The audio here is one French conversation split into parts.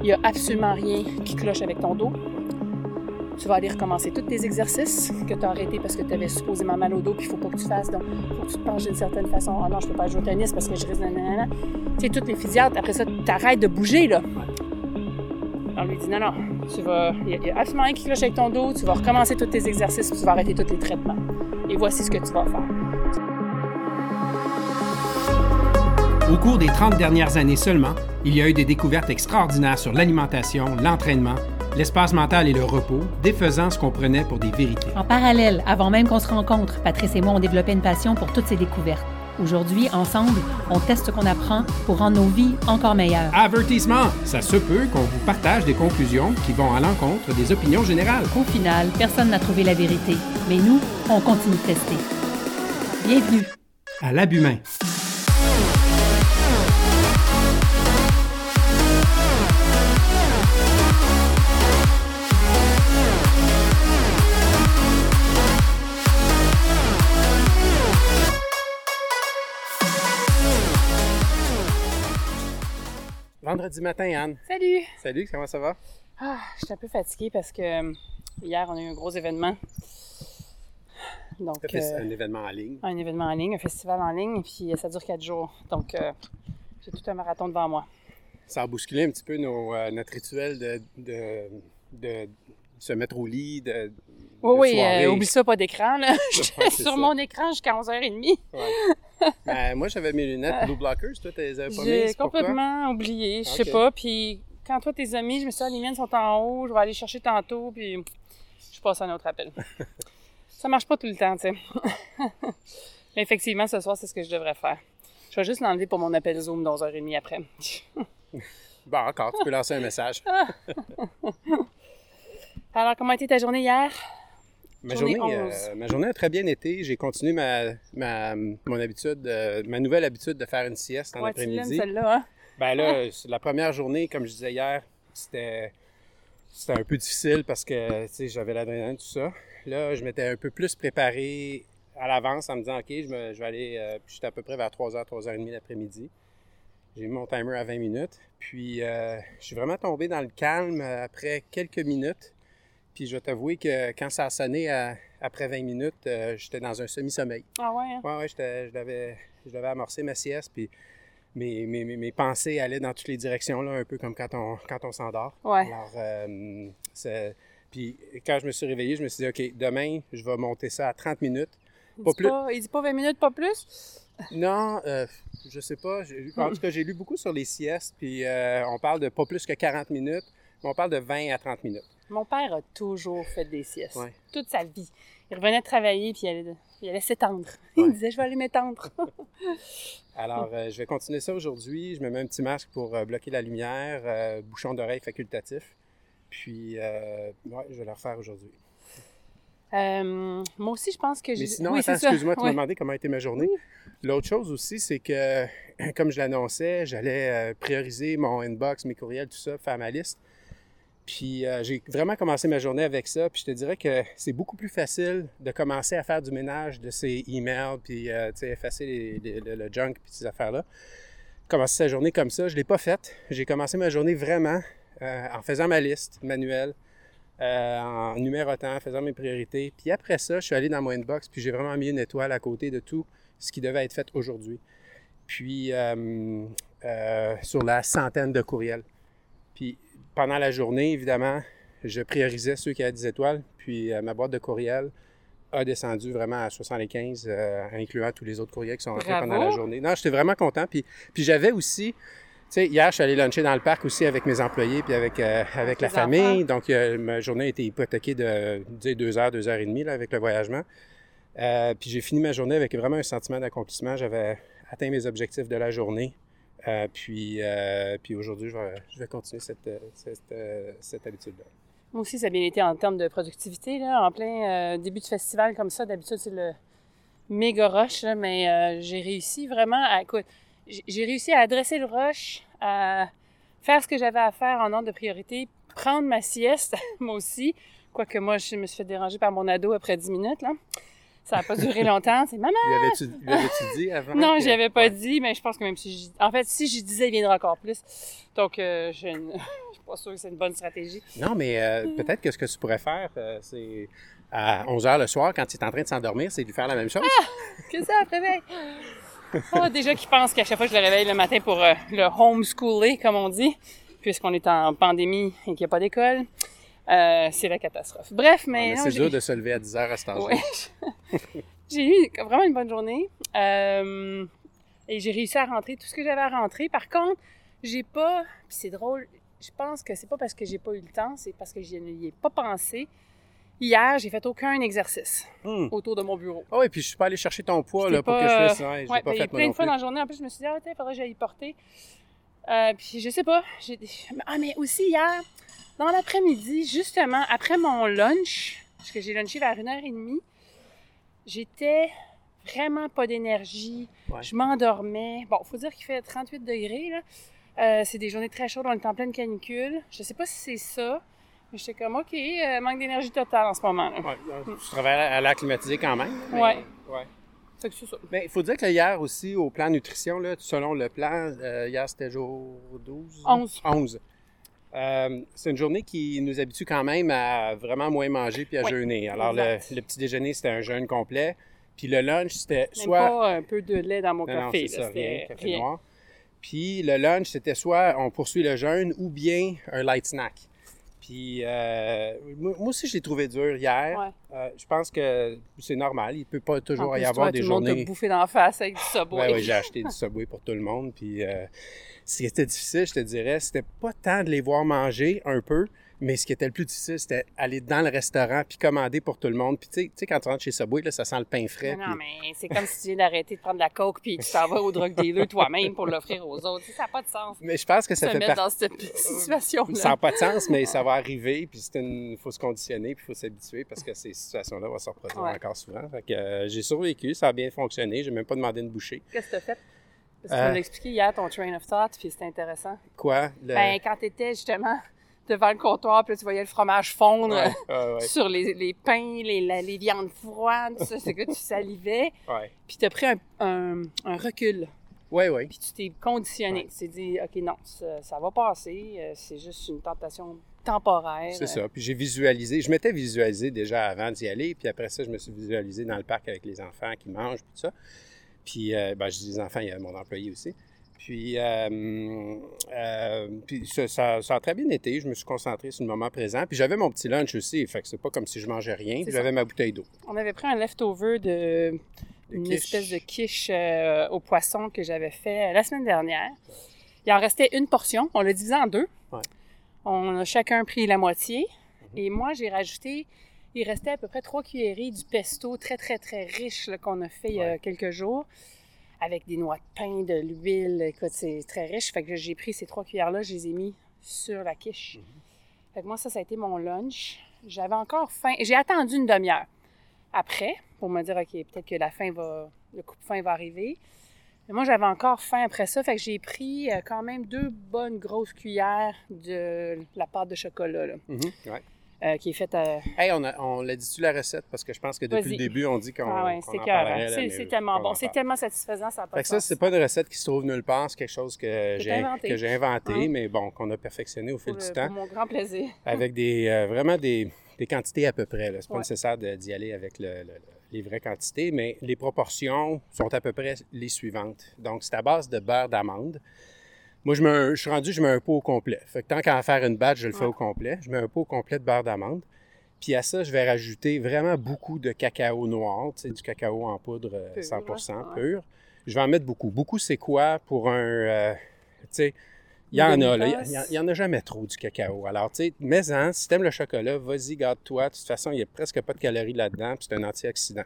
Il n'y a absolument rien qui cloche avec ton dos. Tu vas aller recommencer tous tes exercices que tu as arrêtés parce que tu avais supposément mal au dos, puis il faut pas que tu fasses. Donc, il faut que tu te penches d'une certaine façon. Ah non, je peux pas jouer au tennis parce que je risque. Tu sais, toutes les physiatres, après ça, tu arrêtes de bouger, là. On lui dit non, non, tu vas. Il n'y a, absolument rien qui cloche avec ton dos, tu vas recommencer tous tes exercices, puis tu vas arrêter tous les traitements. Et voici ce que tu vas faire. Au cours des 30 dernières années seulement, il y a eu des découvertes extraordinaires sur l'alimentation, l'entraînement, l'espace mental et le repos, défaisant ce qu'on prenait pour des vérités. En parallèle, avant même qu'on se rencontre, Patrice et moi ont développé une passion pour toutes ces découvertes. Aujourd'hui, ensemble, on teste ce qu'on apprend pour rendre nos vies encore meilleures. Avertissement! Ça se peut qu'on vous partage des conclusions qui vont à l'encontre des opinions générales. Au final, personne n'a trouvé la vérité, mais nous, on continue de tester. Bienvenue À l'abhumain. Vendredi matin, Anne. Salut! Salut, comment ça va? Ah, je suis un peu fatiguée parce que euh, hier, on a eu un gros événement. Donc, euh, un événement en ligne. un événement en ligne, un festival en ligne, et puis euh, ça dure quatre jours. Donc, euh, j'ai tout un marathon devant moi. Ça a bousculé un petit peu nos, euh, notre rituel de, de, de se mettre au lit, de, de Oui, oui, oublie ça, pas d'écran. J'étais sur ça. mon écran jusqu'à 11h30. Ouais. Ben, moi, j'avais mes lunettes Blue Blockers. Toi, tu les avais pas J'ai mises. Pourquoi? complètement oublié, je sais pas. Puis quand toi, tes amis, je me suis dit, ah, les miennes sont en haut, je vais aller chercher tantôt, puis je passe à un autre appel. ça marche pas tout le temps, tu sais. Mais effectivement, ce soir, c'est ce que je devrais faire. Je vais juste l'enlever pour mon appel Zoom dans 11h30 après. Bon, encore, tu peux lancer un message. Alors, comment a été ta journée hier? Ma Journée journée, euh, 11. ma journée a très bien été. J'ai continué ma, ma, mon habitude, euh, ma nouvelle habitude de faire une sieste en Ouais, après-midi. celle-là, hein? Ben là, c'est la première journée, comme je disais hier, c'était c'était un peu difficile parce que tu sais, j'avais l'adrénaline, tout ça. Là, je m'étais un peu plus préparé à l'avance en me disant, OK, je, me- je vais aller. euh, j'étais à peu près vers 3h, 3h30 l'après-midi. J'ai mis mon timer à 20 minutes. Puis euh, je suis vraiment tombé dans le calme après quelques minutes. Puis je vais t'avouer que quand ça a sonné à- après 20 minutes, euh, j'étais dans un semi-sommeil. Ah ouais, hein? Ouais, ouais, je l'avais, je amorcé ma sieste, puis mes, mes, mes, mes pensées allaient dans toutes les directions, là, un peu comme quand on, quand on s'endort. Ouais. Alors, euh, puis quand je me suis réveillé, je me suis dit, OK, demain, je vais monter ça à 30 minutes. Il Pas dit plus. pas, il dit pas 20 minutes, pas plus? Non, euh, je sais pas. En tout cas, j'ai lu beaucoup sur les siestes, puis euh, on parle de pas plus que 40 minutes, mais on parle de 20 à 30 minutes. Mon père a toujours fait des siestes. Ouais. Toute sa vie. Il revenait travailler puis il allait, il allait s'étendre. Ouais. Il disait Je vais aller m'étendre. Alors, euh, je vais continuer ça aujourd'hui. Je me mets un petit masque pour euh, bloquer la lumière, euh, bouchon d'oreille facultatif. Puis, ouais, je vais le refaire aujourd'hui. Moi aussi, je pense que j'ai. Mais sinon, oui, excuse-moi, tu m'as demandé comment a été ma journée. L'autre chose aussi, c'est que, comme je l'annonçais, j'allais prioriser mon inbox, mes courriels, tout ça, faire ma liste. Puis euh, j'ai vraiment commencé ma journée avec ça. Puis je te dirais que c'est beaucoup plus facile de commencer à faire du ménage de ces emails, puis euh, effacer le, junk, puis ces affaires-là. Commencer sa journée comme ça, je ne l'ai pas faite. J'ai commencé ma journée vraiment euh, en faisant ma liste manuelle, euh, en numérotant, en faisant mes priorités. Puis après ça, je suis allé dans mon inbox, puis j'ai vraiment mis une étoile à côté de tout ce qui devait être fait aujourd'hui. Puis sur la centaine de courriels. Puis pendant la journée, évidemment, je priorisais ceux qui avaient des étoiles, puis euh, ma boîte de courriels a descendu vraiment à 75, euh, incluant tous les autres courriels qui sont rentrés Bravo. pendant la journée. Non, j'étais vraiment content. Puis, puis j'avais aussi, tu sais, hier, je suis allé luncher dans le parc aussi avec mes employés, puis avec, euh, avec la famille. Donc, euh, ma journée a été hypothéquée de, dire, deux heures, deux heures et demie, là, avec le voyagement. Euh, puis j'ai fini ma journée avec vraiment un sentiment d'accomplissement. J'avais atteint mes objectifs de la journée. Euh, puis, euh, puis aujourd'hui, je vais, continuer cette, euh, cette, cette habitude-là. Moi aussi, ça a bien été en termes de productivité. Là, en plein début de festival comme ça, d'habitude, c'est le méga rush, mais j'ai réussi vraiment à. J'ai réussi à adresser le rush, à faire ce que j'avais à faire en ordre de priorité, prendre ma sieste, moi aussi. Quoique moi, je me suis fait déranger par mon ado après 10 minutes. Là. Ça n'a pas duré longtemps. C'est maman! Lui avais-tu lui avais-tu dit avant? Non, que- j'y avais pas Ouais. dit, mais je pense que même si je... En fait, si je disais, il viendra encore plus. Donc, euh, je ne- je suis pas sûre que c'est une bonne stratégie. Non, mais euh, peut-être que ce que tu pourrais faire, euh, c'est à 11 h le soir, quand tu es en train de s'endormir, c'est de lui faire la même chose. Que ça, réveil? Oh, déjà qu'ils pensent qu'à chaque fois que je le réveille le matin pour euh, le homeschooler, comme on dit, puisqu'on est en pandémie et qu'il n'y a pas d'école, euh, c'est la catastrophe. Bref, mais... Non, c'est dur de se lever à 10 h à cet. Ouais. j'ai eu vraiment une bonne journée. Euh, et j'ai réussi à rentrer tout ce que j'avais à rentrer. Par contre, j'ai pas. Puis c'est drôle, je pense que c'est pas parce que j'ai pas eu le temps, c'est parce que je n'y ai pas pensé. Hier, j'ai fait aucun exercice Hmm. autour de mon bureau. Ah oui, puis je suis pas allé chercher ton poids là, pour pas, que je fasse. Ouais, Ouais, pas fait plein de fois plus. dans la journée, en plus, je me suis dit, ah, il faudrait que j'aille y porter. Euh, puis je sais pas. Ah, mais aussi hier, dans l'après-midi, justement, après mon lunch, parce que j'ai lunché vers 1h30, j'étais vraiment pas d'énergie. Ouais. Je m'endormais. Bon, faut dire qu'il fait 38 degrés, là. Euh, c'est des journées très chaudes, on est en pleine canicule. Je sais pas si c'est ça, mais j'étais comme, OK, euh, manque d'énergie totale en ce moment. Là. Ouais, tu travailles à l'air climatisé quand même. mais- Ouais. ouais. Fait que c'est ça. Mais il faut dire que hier aussi, au plan nutrition, là, selon le plan, euh, hier c'était jour 12? 11. 11. Euh, c'est une journée qui nous habitue quand même à vraiment moins manger puis à Oui, jeûner. Alors, le, le petit déjeuner, c'était un jeûne complet. Puis le lunch, c'était soit. pas un peu de lait dans mon Non, non, café. c'est là, ça, rien, café rien. noir. Puis le lunch, c'était soit on poursuit le jeûne ou bien un light snack. Puis euh, moi aussi, je l'ai trouvé dur hier. Ouais. Euh, je pense que c'est normal. Il peut pas toujours En plus, y avoir toi, des tout le monde journées. t'a bouffé d'en face avec du Subway. Ouais, j'ai acheté du Subway pour tout le monde. Puis euh, ce qui était difficile, je te dirais, c'était pas tant de les voir manger un peu, mais ce qui était le plus difficile, c'était aller dans le restaurant puis commander pour tout le monde. Puis tu sais- tu sais, quand tu rentres chez Subway, là, ça sent le pain frais. Non, puis- mais c'est comme si tu viens d'arrêter de prendre de la coke puis tu t'en vas au drug dealer toi-même pour l'offrir aux autres. Ça n'a pas de sens. mais je pense que ça se fait mettre dans cette situation-là. Ça n'a pas de sens, mais ça va arriver, puis il faut se conditionner, puis il faut s'habituer parce que ces situations-là vont se reproduire Ouais. encore souvent. Fait que, euh, j'ai survécu, ça a bien fonctionné, j'ai même pas demandé une bouchée. Qu'est-ce que tu as fait? Parce que Euh. tu m'as expliqué hier ton train of thought, puis c'était intéressant. Quoi? Le... Ben, quand tu étais justement devant le comptoir, puis là, tu voyais le fromage fondre Ouais, ouais, ouais, sur les, les pains, les, la- les viandes froides, tout ça, c'est que tu salivais, puis tu as pris un, un- un recul. Ouais, ouais. Puis tu t'es conditionné. Tu t'es dit, OK, non, ça, ça va passer. euh, C'est juste une tentation temporaire. C'est ça. Puis j'ai visualisé. Je m'étais visualisé déjà avant d'y aller. Puis après ça, je me suis visualisé dans le parc avec les enfants qui mangent, puis tout ça. Puis, euh, ben, je dis les enfants, il y a mon employé aussi. Puis, euh, euh, puis ça, ça- ça a très bien été. Je me suis concentré sur le moment présent. Puis j'avais mon petit lunch aussi. Fait que c'est pas comme si je mangeais rien. J'avais ma bouteille d'eau. On avait pris un leftover de De une quiche. espèce de quiche euh, au poisson que j'avais fait la semaine dernière. Il en restait une portion. On l'a divisé en deux. Ouais. On a chacun pris la moitié. Mhm. Et moi, j'ai rajouté, il restait à peu près trois cuillerées du pesto très, très, très riche qu'on a fait il y a quelques jours. Avec des noix de pain, de l'huile. Écoute, c'est très riche. Fait que j'ai pris ces trois cuillères-là, je les ai mis sur la quiche. Mhm. Fait que moi, ça, ça a été mon lunch. J'avais encore faim. J'ai attendu une demi-heure après pour me dire, OK, peut-être que la fin va, le coupe-fin va arriver. Mais moi, j'avais encore faim après ça. Fait que j'ai pris euh, quand même deux bonnes grosses cuillères de la pâte de chocolat, là, Mhm, ouais. Euh, qui est faite à. Hey, on, a- on l'a dit-tu la recette? Parce que je pense que depuis le début, on dit qu'on ah ouais, qu'on c'est en cœur. parlerait, là, C'est tellement en bon. C'est tellement satisfaisant, ça Fait que ça, c'est pas une recette qui se trouve nulle part, c'est quelque chose que j'ai inventé. que j'ai inventé, Ouais. mais bon, qu'on a perfectionné au fil pour, du temps, pour mon grand plaisir. avec des euh, vraiment des, des quantités à peu près. là. C'est pas Ouais. nécessaire de- d'y aller avec le- le- les vraies quantités, mais les proportions sont à peu près les suivantes. Donc, c'est à base de beurre d'amande. Moi, je, mets un- je suis rendu, je mets un pot au complet. Fait que tant qu'à en faire une batch, je le fais Ouais. au complet. Je mets un pot au complet de beurre d'amande. Puis à ça, je vais rajouter vraiment beaucoup de cacao noir, tu sais, du cacao en poudre euh, Pur, 100% là, ouais. pur. Je vais en mettre beaucoup. Beaucoup, c'est quoi pour un... euh, tu sais, il y en a. Il y en- il y en a jamais trop du cacao. Alors, tu sais, mais-en, si t'aimes le chocolat, vas-y, garde-toi. De toute façon, il n'y a presque pas de calories là-dedans, puis c'est un antioxydant.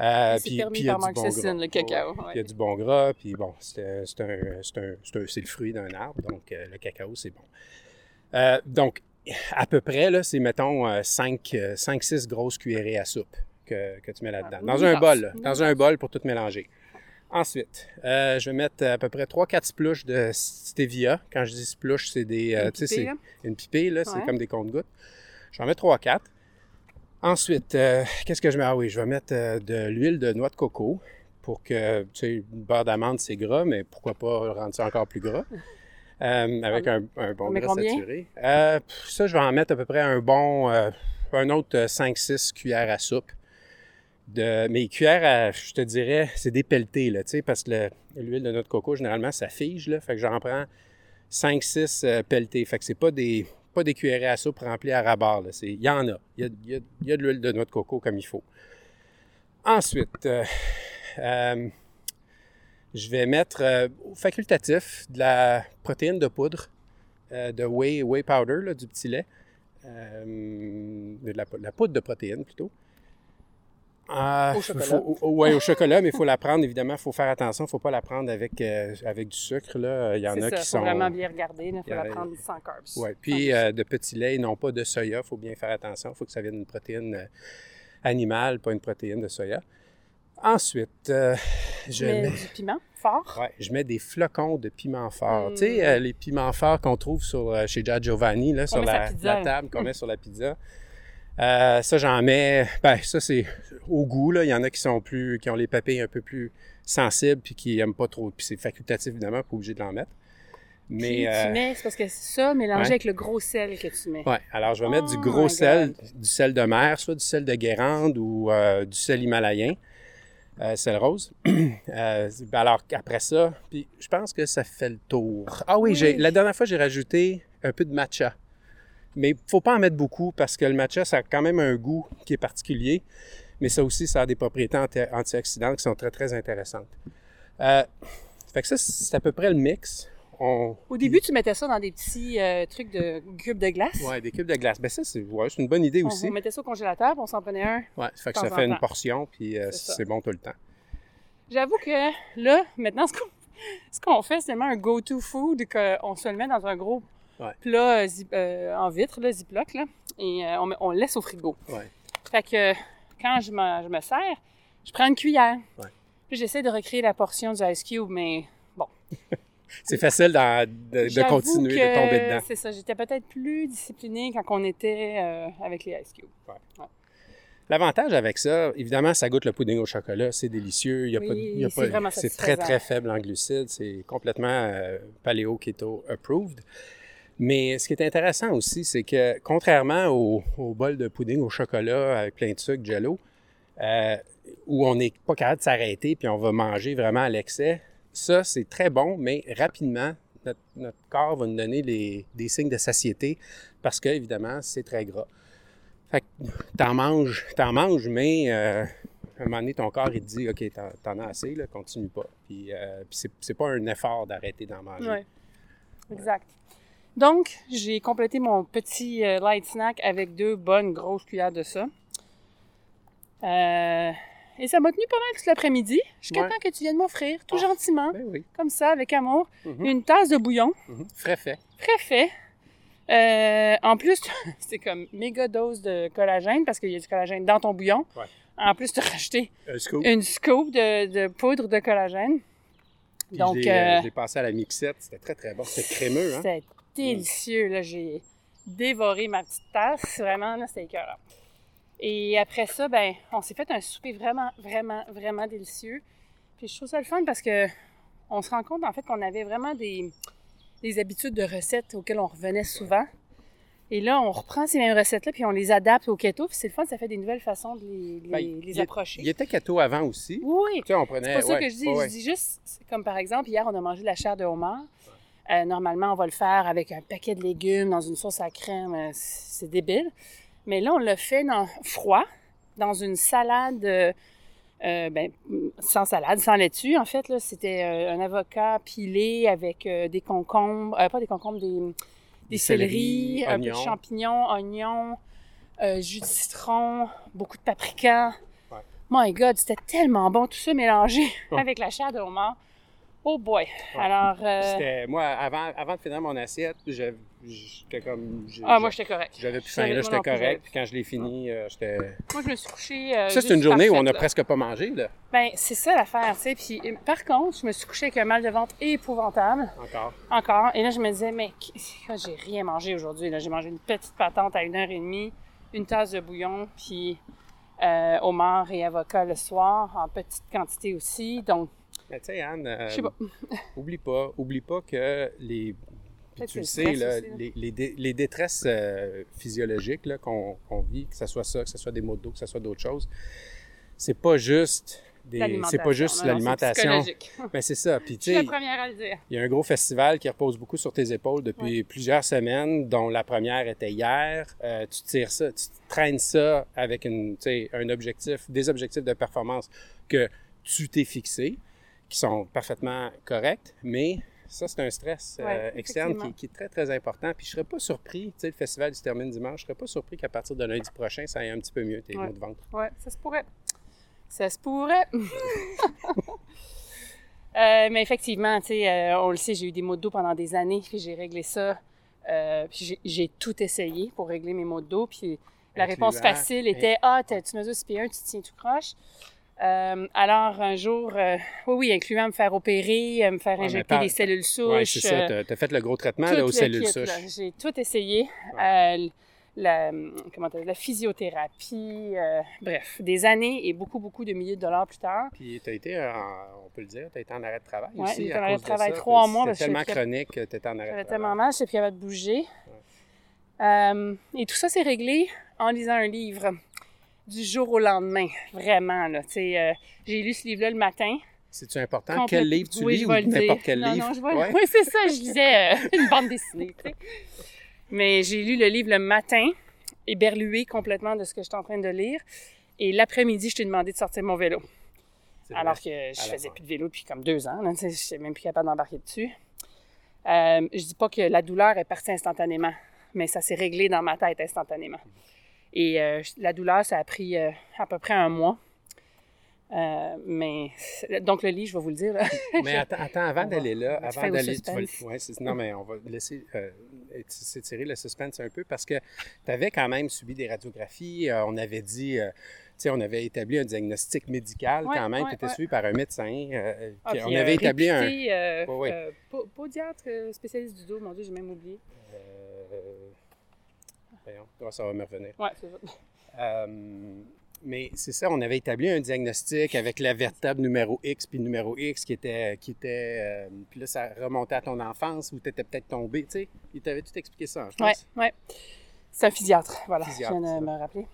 Euh, C'est puis- permis puis il y a par bon le cacao. Ouais. Il y a du bon gras, puis bon, c'est un- c'est c'est c'est c'est le fruit d'un arbre, donc euh, le cacao, c'est bon. Euh, donc, à peu près, là, c'est, mettons, 5-6 grosses cuillerées à soupe que, que tu mets là-dedans. Ah, Dans une un bol, là. dans un bol pour tout mélanger. Ensuite, euh, je vais mettre à peu près 3-4 splouches de stevia. Quand je dis splouche, c'est des... euh, Une pipée, c'est là. une pipée, là, c'est Ouais. comme des comptes-gouttes. J'en mets 3-4. Ensuite, euh, qu'est-ce que je mets? Ah oui, je vais mettre euh, de l'huile de noix de coco pour que, tu sais, le beurre d'amande, c'est gras, mais pourquoi pas rendre ça encore plus gras? Euh, avec un, un bon gras combien? saturé. Ça, je vais en mettre à peu près un bon, un autre euh, 5-6 cuillères à soupe. De, mes cuillères, à, je te dirais, c'est des pelletés, là, tu sais, parce que le- l'huile de noix de coco, généralement, ça fige, là, fait que j'en prends 5-6 euh, pelletés. Fait que c'est pas des, pas des cuillerées à soupe remplies à rabat, Il y en a. Il y a, de l'huile de noix de coco comme il faut. Ensuite, euh, euh, je vais mettre euh, facultatif de la protéine de poudre, de whey, whey powder, du petit lait, de la poudre de protéine plutôt. Euh, Au chocolat. faut- au- ouais, au chocolat, mais il faut la prendre, évidemment, il faut faire attention, il ne faut pas la prendre avec, euh, avec du sucre. Là. Il y en a ça, qui faut sont. vraiment bien regarder. Il faut la prendre sans carbs. Ouais. Puis euh, de petit lait, non pas de soya, il faut bien faire attention, il faut que ça vienne d'une protéine euh, animale, pas une protéine de soya. Ensuite, je mets du piment fort. Ouais, je mets des flocons de piment fort. Mm. Tu sais, euh, les piments forts qu'on trouve sur, chez Gia Giovanni, là, sur la la, table, qu'on met sur la pizza. Euh, ça, j'en mets. Ben, ça, c'est au goût. Là. Il y en a qui sont plus. qui ont les papilles un peu plus sensibles puis qui n'aiment pas trop. Puis c'est facultatif, évidemment, pas obligé de l'en mettre. Puis Mais. tu euh, mets, c'est parce que c'est ça mélangé ouais. avec le gros sel que tu mets. Ouais, alors je vais mettre du Oh gros sel, du sel de mer, soit du sel de Guérande ou euh, du sel himalayen, sel rose. Ben alors après ça, puis je pense que ça fait le tour. Ah oui, Oui. la dernière fois j'ai rajouté un peu de matcha. Mais faut pas en mettre beaucoup parce que le matcha ça a quand même un goût qui est particulier, mais ça aussi ça a des propriétés anti- antioxydantes qui sont très très intéressantes. Euh, fait que ça c'est à peu près le mix. On, Au début, tu mettais ça dans des petits euh, trucs de cubes de glace. Ouais, des cubes de glace. Ben ça, c'est ouais, une bonne idée On, aussi. on mettait ça au congélateur, puis on s'en prenait un. Ça fait que ça fait une portion, puis euh, C'est bon tout le temps. J'avoue que là, maintenant, ce qu'on, ce qu'on fait, c'est tellement un go-to food qu'on se le met dans un gros Ouais. plat euh, euh, en vitre, là, Ziploc, là, et euh, on, on le laisse au frigo. Ouais. Fait que quand je me, je me sers, je prends une cuillère. Ouais. Puis j'essaie de recréer la portion du Ice Cube, mais C'est facile de, continuer, que de tomber dedans. C'est ça, j'étais peut-être plus disciplinée quand on était euh, avec les Ice Cubes. L'avantage avec ça, évidemment, ça goûte le pudding au chocolat, c'est délicieux. Il y a Oui, pas, de- il y a c'est très, très faible en glucides. C'est complètement euh, paléo keto approved. Mais ce qui est intéressant aussi, c'est que contrairement au, au bol de pudding au chocolat avec plein de sucre, jello, euh, où on n'est pas capable de s'arrêter puis on va manger vraiment à l'excès, ça, c'est très bon, mais rapidement, notre, corps va nous donner des signes de satiété parce que, évidemment, c'est très gras. Fait que t'en manges, t'en manges, mais euh, à un moment donné, ton corps, il te dit, OK, t'en, as assez, continue pas. Puis, euh, puis c'est, pas un effort d'arrêter d'en manger. Ouais. Exact. Donc, j'ai complété mon petit euh, light snack avec deux bonnes grosses cuillères de ça. Euh, et ça m'a tenu pas mal toute l'après-midi, jusqu'à Ouais. temps que tu viennes m'offrir, tout Ah. gentiment, Ben oui. comme ça, avec amour, Mhm. une tasse de bouillon. Frais fait. très fait. Euh, en plus, c'est comme méga dose de collagène, parce qu'il y a du collagène dans ton bouillon. Ouais. En plus, tu as rajouté Un scoop. une scoop de, de poudre de collagène. Puis Donc, je l'ai, euh, je passé à la mixette. C'était très, très bon. C'était crémeux, hein? Délicieux. Là, j'ai dévoré ma petite tasse. Vraiment, là, c'était écœurant. Et après ça, ben, on s'est fait un souper vraiment, vraiment, vraiment délicieux. Puis je trouve ça le fun parce que on se rend compte, en fait, qu'on avait vraiment des, des habitudes de recettes auxquelles on revenait souvent. Et là, on reprend ces mêmes recettes-là, puis on les adapte au keto. Puis c'est le fun, ça fait des nouvelles façons de les, les- Ben, les il- approcher. Il était keto avant aussi. Oui, Tu sais, on prenait. c'est pas ça que je dis. ouais. Je dis juste, comme par exemple, hier, on a mangé de la chair de homard. Euh, normalement, on va le faire avec un paquet de légumes dans une sauce à crème. euh, C'est débile. Mais là, on l'a fait dans, froid, dans une salade, euh, ben, sans salade, sans laitue. En fait, là, c'était un avocat pilé avec euh, des concombres, euh, pas des concombres, des, des céleris, un peu de champignons, oignons, jus de citron, beaucoup de paprika. Ouais. My God, c'était tellement bon, tout ça mélangé avec la chair de homard. Oh boy! Alors, euh, C'était, moi, avant, avant de finir mon assiette, j'étais comme. ah, moi, j'étais correct. J'avais plus faim, là, j'étais correct. Puis quand je l'ai fini, euh, j'étais. Moi, je me suis couchée. euh, Ça, c'est une journée où on parfaite, a là. presque pas mangé, là, Ben, c'est ça l'affaire, tu sais. Puis, euh, par contre, je me suis couchée avec un mal de ventre épouvantable, encore. encore. Et là, je me disais, mais j'ai rien mangé aujourd'hui. là. J'ai mangé une petite patente à une heure et demie. une tasse de bouillon, puis euh, homard et avocat le soir, en petite quantité aussi. Donc, Mais tu sais, Anne, euh, je sais pas. oublie pas, oublie pas que les. tu le sais, là, aussi, là. les, les dé- les détresses euh, physiologiques qu'on vit, que ce soit ça, que ce soit des maux de dos, que ce soit d'autres choses, c'est pas juste des, c'est pas juste l'alimentation. Mais c'est ça. Puis Je tu suis la sais, première à le dire. il y a un gros festival qui repose beaucoup sur tes épaules depuis plusieurs semaines, dont la première était hier. Euh, tu tires ça, tu traînes ça avec une, tu sais, un objectif, des objectifs de performance que tu t'es fixé, qui sont parfaitement corrects, mais ça, c'est un stress euh, externe qui, est très, très important. Puis je serais pas surpris, tu sais, le festival se termine dimanche, je serais pas surpris qu'à partir de lundi prochain, ça aille un petit peu mieux, tes Ouais. maux de ventre. Ouais, ça se pourrait. Ça se pourrait. Euh, mais effectivement, tu sais, euh, on le sait, j'ai eu des maux de dos pendant des années, puis j'ai réglé ça. Puis j'ai- tout essayé pour régler mes maux de dos. Puis la Incluant- réponse facile était Ah, tu mesures 6 pieds 1, tu tiens tout croche. Euh, alors, un jour, euh, oui, oui, incluant me faire opérer, euh, me faire injecter des cellules souches. Oui, c'est ça. euh, Tu as, fait le gros traitement là, aux le cellules kit, souches. J'ai tout essayé. La, comment t'as- la physiothérapie, bref, des années et beaucoup, beaucoup de milliers de dollars plus tard. Puis tu as été, en- on peut le dire, tu as été en arrêt de travail Ouais, aussi. à en arrêt de travail trois C'était mois que tellement chronique que tu étais en arrêt de travail. tellement mal, je n'étais plus capable de bouger. Et tout ça s'est réglé en lisant un livre du jour au lendemain, vraiment. Là, euh, j'ai lu ce livre-là le matin. C'est-tu important? Quel livre tu oui, lis je ou vais le dire. n'importe quel non, livre? Non, je vais... Ouais. Oui, c'est ça, je lisais euh, une bande dessinée. Mais j'ai lu le livre le matin, éberlué complètement de ce que j'étais en train de lire. Et l'après-midi, je t'ai demandé de sortir mon vélo. Alors que je la faisais plus de vélo depuis comme deux ans. Je n'étais même plus capable d'embarquer dessus. Euh, je dis pas que la douleur est partie instantanément, mais ça s'est réglé dans ma tête instantanément. Et euh, la douleur, ça a pris euh, à peu près un mois. Euh, mais donc le livre, je vais vous le dire. là. Mais attends, attends, avant d'aller là, avant d'aller. tu ouais, non, mais on va laisser euh, s'étirer le suspense un peu parce que tu avais quand même subi des radiographies. euh, on avait dit. tu sais, on avait établi un diagnostic médical Ouais, quand même, ouais, était ouais. suivi par un médecin. Ah, puis on avait établi un. réputé, ouais. euh, po- podiatre, spécialiste du dos, mon Dieu, j'ai même oublié. Ouais, ça va me revenir. Ouais, c'est ça. Euh, mais c'est ça, on avait établi un diagnostic avec la vertèbre numéro X puis numéro X qui était. Qui était euh, puis là, ça remontait à ton enfance où tu étais peut-être tombé. Tu sais, il t'avait tout expliqué ça, je pense. ouais. C'est un physiatre, voilà, Physiatre, je viens de me rappeler.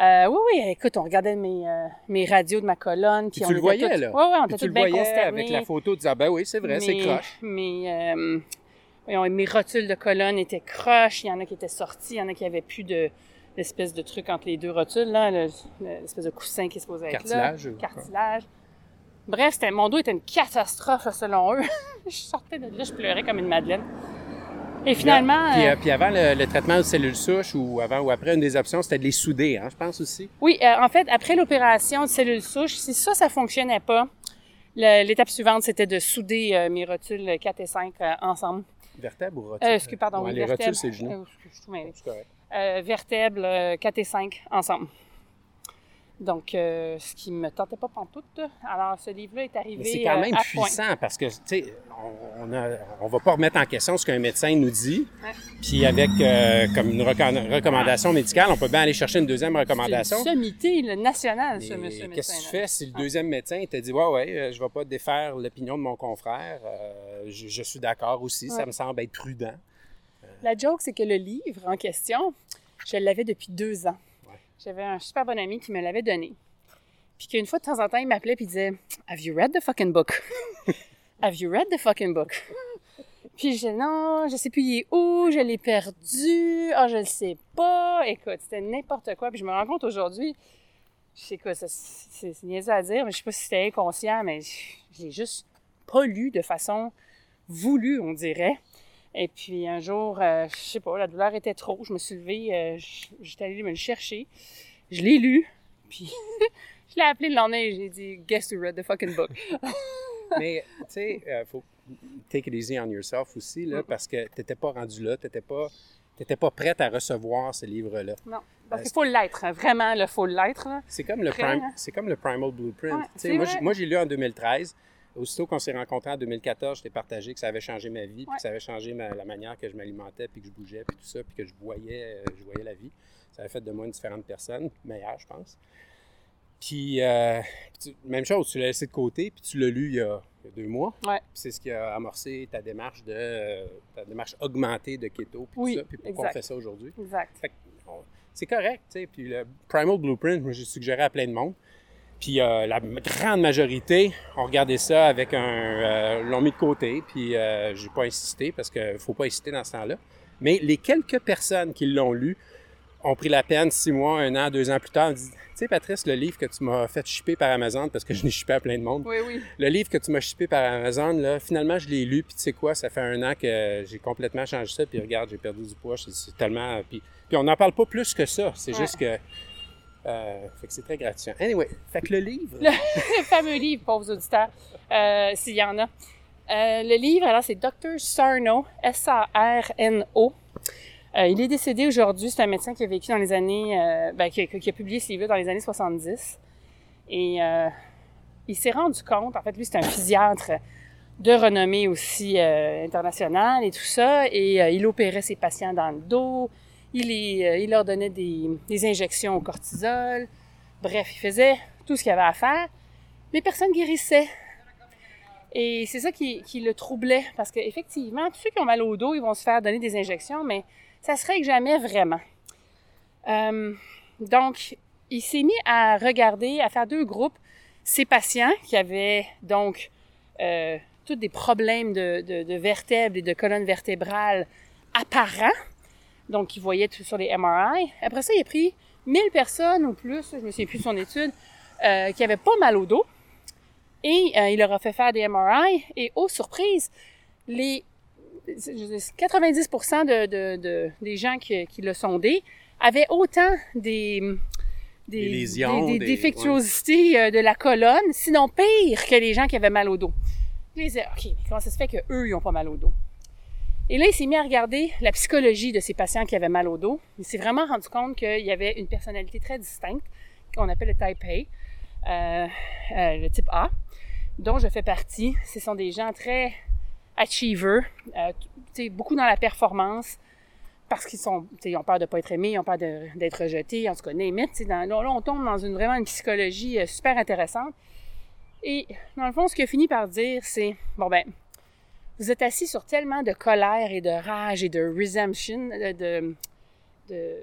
Euh, oui, oui, écoute, on regardait mes, euh, mes radios de ma colonne. Puis Puis on tu le voyais, toutes- là. Ouais, ouais, on était toutes bien avec la photo, tu disais, ah ben oui, c'est vrai, c'est croche. Euh, voyons, mes rotules de colonne étaient croches. Il y en a qui étaient sortis. Il y en a qui avaient plus de l'espèce de truc entre les deux rotules, là, le- le- l'espèce de coussin qui est supposé être Cartilage, là. ou- Cartilage. Bref, c'était, mon dos était une catastrophe, selon eux. je sortais de là, je pleurais comme une madeleine. Et finalement... Puis, euh, euh, puis avant le, le traitement de cellules souches ou avant ou après, une des options, c'était de les souder, hein, je pense aussi. Oui, euh, en fait, après l'opération de cellules souches, si ça, ça fonctionnait pas, l'étape suivante, c'était de souder euh, mes rotules 4 et 5 euh, ensemble. Vertèbre ou rotule? Euh, excuse, pardon, Ouais, oui, les vertèbre. rotules, c'est le genou. Euh, je suis mêlée. C'est correct. Euh, vertèbres euh, 4 et 5 ensemble. Donc, euh, ce qui me tentait pas pantoute. Alors, ce livre-là est arrivé c'est quand euh, même à point. puissant parce que, tu sais, on, on va pas remettre en question ce qu'un médecin nous dit. Ouais. Puis avec euh, comme une reco- recommandation médicale, on peut bien aller chercher une deuxième recommandation. C'est une sommité là, nationale, Mais ce monsieur Qu'est-ce que tu fais si le deuxième médecin te dit Ouais, ouais, je vais pas défaire l'opinion de mon confrère, euh, je, je suis d'accord aussi, ça me semble être prudent. La joke, c'est que le livre en question, je l'avais depuis deux ans. J'avais un super bon ami qui me l'avait donné. Puis qu'une fois de temps en temps, il m'appelait puis il disait Have you read the fucking book? Have you read the fucking book? Puis je disais Non, je sais plus il est où, je l'ai perdu, ah, je le sais pas. Écoute, c'était n'importe quoi. Puis je me rends compte aujourd'hui, je sais quoi, c'est niaiseux à dire, mais je sais pas si c'était inconscient, mais je l'ai juste pas lu de façon voulue, on dirait. Et puis un jour, euh, je sais pas, la douleur était trop. Je me suis levée, euh, j'étais allée me le chercher. Je l'ai lu, puis je l'ai appelé le lendemain et j'ai dit Guess who read the fucking book? Mais, tu sais, il faut take it easy on yourself aussi, là, Mm. parce que tu n'étais pas rendu là, tu n'étais pas, t'étais pas prête à recevoir ce livre-là. Non, parce Euh, qu'il faut l'être, hein, vraiment, il faut l'être. C'est comme le prime, hein? c'est comme le primal blueprint. Moi, j'ai lu en 2013. Aussitôt qu'on s'est rencontrés en 2014, je t'ai partagé que ça avait changé ma vie, puis que ça avait changé ma- la manière que je m'alimentais, puis que je bougeais, puis tout ça, puis que je voyais, euh, je voyais la vie. Ça avait fait de moi une différente personne, meilleure, je pense. Puis, euh, tu- même chose, tu l'as laissé de côté, puis tu l'as lu il y a, il y a deux mois. Ouais. Puis c'est ce qui a amorcé ta démarche de euh, ta démarche augmentée de keto, puis Oui, tout ça. Puis pourquoi on fait ça aujourd'hui? Exact. C'est correct, tu sais. Puis le Primal Blueprint, moi, j'ai suggéré à plein de monde. Puis euh, la grande majorité ont regardé ça avec un... euh, l'ont mis de côté, puis euh, j'ai pas insisté parce qu'il faut pas insister dans ce temps-là. Mais les quelques personnes qui l'ont lu ont pris la peine six mois, un an, deux ans plus tard, dit, tu sais, Patrice, le livre que tu m'as fait shipper par Amazon, parce que je l'ai shippé à plein de monde, Oui, oui. le livre que tu m'as shippé par Amazon, là, finalement, je l'ai lu, puis tu sais quoi, ça fait un an que j'ai complètement changé ça, puis regarde, j'ai perdu du poids, c'est- c'est tellement... Puis, puis on n'en parle pas plus que ça, c'est Ouais. juste que... euh, fait que c'est très gratifiant. Anyway, fait que le livre... le fameux livre, pauvres auditeurs, euh, s'il y en a. Euh, le livre, alors, c'est Dr. Sarno, S-A-R-N-O. Il est décédé aujourd'hui. C'est un médecin qui a vécu dans les années... ben, qui, qui a publié ce livre dans les années 70. Et il s'est rendu compte, en fait, lui, c'est un physiatre de renommée aussi internationale et tout ça. Et il opérait ses patients dans le dos. Euh, il leur donnait des, injections au cortisol. Bref, il faisait tout ce qu'il avait à faire, mais personne guérissait. Et c'est ça qui, le troublait, parce qu'effectivement, tous ceux qui ont mal au dos, ils vont se faire donner des injections, mais ça se règle jamais vraiment. Euh, donc, il s'est mis à regarder, à faire deux groupes. Ces patients qui avaient donc euh, tous des problèmes de vertèbres et de colonne vertébrale apparents, donc il voyait tout sur les MRI. Après ça, il a pris 1000 personnes ou plus, je me souviens plus de son étude, euh, qui avaient pas mal au dos. Et euh, il leur a fait faire des MRI. Et aux surprises, les je veux dire, 90% de, de, de- des gens qui, qui le sondaient avaient autant des, des, Des lésions, des- défectuosités euh, de la colonne, sinon pire que les gens qui avaient mal au dos. Puis il disait, OK, mais comment ça se fait qu'eux, ils n'ont pas mal au dos? Et là, il s'est mis à regarder la psychologie de ces patients qui avaient mal au dos. Il s'est vraiment rendu compte qu'il y avait une personnalité très distincte, qu'on appelle le type A, euh, euh, le type A, dont je fais partie. Ce sont des gens très achievers, euh, beaucoup dans la performance, parce qu'ils sont, ils ont peur de pas être aimés, ils ont peur d'être rejetés, name it, tu sais, dans, là, là, on tombe dans une vraiment une psychologie euh, super intéressante. Et dans le fond, ce qu'il a fini par dire, c'est bon ben, vous êtes assis sur tellement de colère et de rage et de resentment, de, de, de-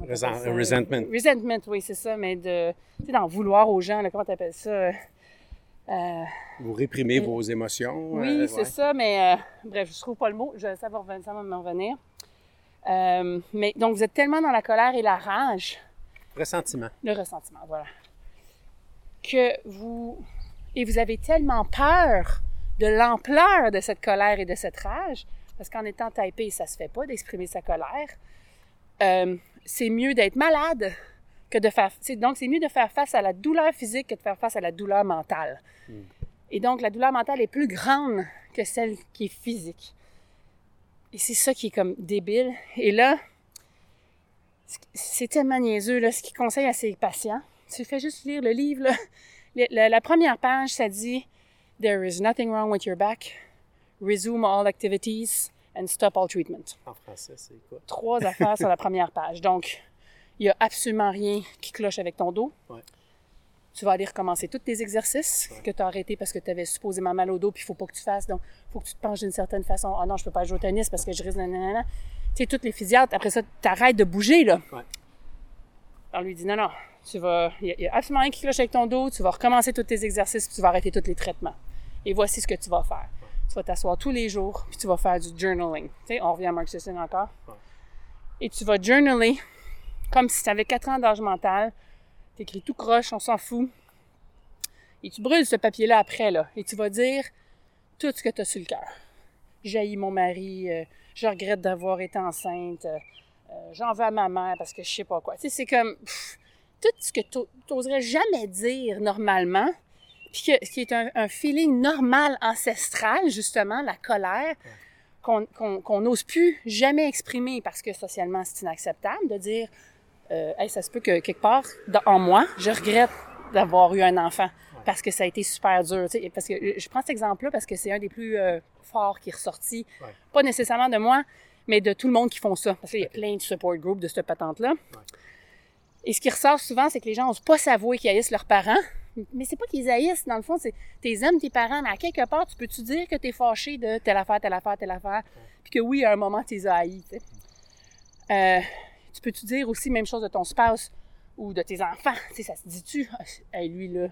Resent- resentment. Resentment, oui, c'est ça, mais de, tu sais, d'en vouloir aux gens, là, comment t'appelles ça? Euh, Vous réprimez Mm. vos émotions. oui, euh, c'est ouais. ça, mais euh, bref, je trouve pas le mot. Je, ça va revenir, ça va me revenir. Euh, mais donc, vous êtes tellement dans la colère et la rage, Ressentiment. le ressentiment, voilà, que vous et vous avez tellement peur de l'ampleur de cette colère et de cette rage, parce qu'en étant typé, ça se fait pas d'exprimer sa colère. Euh, c'est mieux d'être malade que de faire. Donc, c'est mieux de faire face à la douleur physique que de faire face à la douleur mentale. Et donc, la douleur mentale est plus grande que celle qui est physique. Et c'est ça qui est comme débile. Et là, c'est tellement niaiseux, là, ce qu'il conseille à ses patients. Tu fais juste lire le livre, là. Le- la, la première page, ça dit « There is nothing wrong with your back. Resume all activities and stop all treatment. En français, c'est quoi? » Trois affaires sur la première page. Donc, il n'y a absolument rien qui cloche avec ton dos. Ouais. Tu vas aller recommencer tous tes exercices que tu as arrêtés parce que tu avais supposément mal au dos, puis il faut pas que tu fasses. Donc, il faut que tu te penches d'une certaine façon. Ah non, je peux pas jouer au tennis parce que je risque... nanana. Tu sais, toutes les physiatres, après ça, tu arrêtes de bouger, là. Ouais. On lui dit non, non, tu vas, il n'y a, absolument rien qui cloche avec ton dos, tu vas recommencer tous tes exercices, puis tu vas arrêter tous les traitements. Et voici ce que tu vas faire. Tu vas t'asseoir tous les jours, puis tu vas faire du journaling. Tu sais, on revient à Mark Sisson encore. Et tu vas journaler comme si tu avais 4 ans d'âge mental. Tu écris tout croche, on s'en fout. Et tu brûles ce papier-là après, là. Et tu vas dire tout ce que tu as sur le cœur. J'ai mon mari, euh, je regrette d'avoir été enceinte, euh, euh, j'en veux à ma mère parce que je sais pas quoi. Tu sais, c'est comme pff, tout ce que tu n'oserais jamais dire normalement, puis que, qui est un, un feeling normal, ancestral, justement, la colère, qu'on n'ose plus jamais exprimer parce que socialement c'est inacceptable de dire euh, hey, ça se peut que quelque part dans- en moi, je regrette d'avoir eu un enfant. parce que ça a été super dur. tu sais. Parce que je prends cet exemple-là parce que c'est un des plus euh, forts qui est ressorti, Ouais. pas nécessairement de moi, mais de tout le monde qui font ça. Parce qu'il y a plein de support groups de cette patente-là. Et ce qui ressort souvent, c'est que les gens n'osent pas s'avouer qu'ils haïssent leurs parents. Mais c'est pas qu'ils haïssent, dans le fond, c'est t'es aimes tes parents, mais à quelque part, tu peux-tu dire que t'es fâché de telle affaire, telle affaire, telle affaire, puis que oui, à un moment, haïs, tu sais? Euh, tu peux-tu dire aussi même chose de ton spouse ou de tes enfants, tu sais, ça se dit-tu, Ah, hey, lui, là,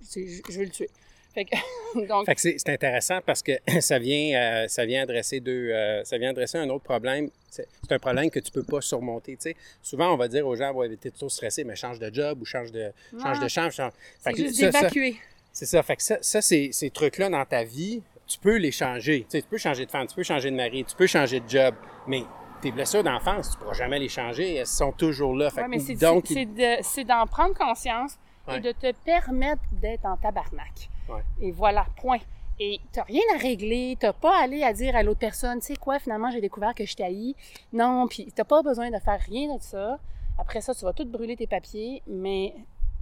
je, je- je veux le tuer. Fait que, donc, Fait que c'est intéressant parce que ça vient, euh, ça vient adresser deux, euh, ça vient adresser un autre problème. C'est un problème que tu peux pas surmonter. tu sais. Souvent, on va dire aux gens, ouais, t'es trop stressé, mais change de job ou change de, change de chambre. change- Fait c'est que juste d'évacuer. C'est ça. Fait que ça, ces trucs-là dans ta vie, tu peux les changer. Tu, sais, tu peux changer de femme, tu peux changer de mari, tu peux changer de job, mais tes blessures d'enfance, tu pourras jamais les changer. Elles sont toujours là. Fait Ouais, mais c'est donc, c'est- c'est de- c'est d'en prendre conscience Ouais. et de te permettre d'être en tabarnak. Ouais. Et voilà, point. Et t'as rien à régler, t'as pas à aller à dire à l'autre personne, tu sais quoi, finalement, j'ai découvert que je t'haïs. Non, puis t'as pas besoin de faire rien de ça. Après ça, tu vas tout brûler tes papiers, mais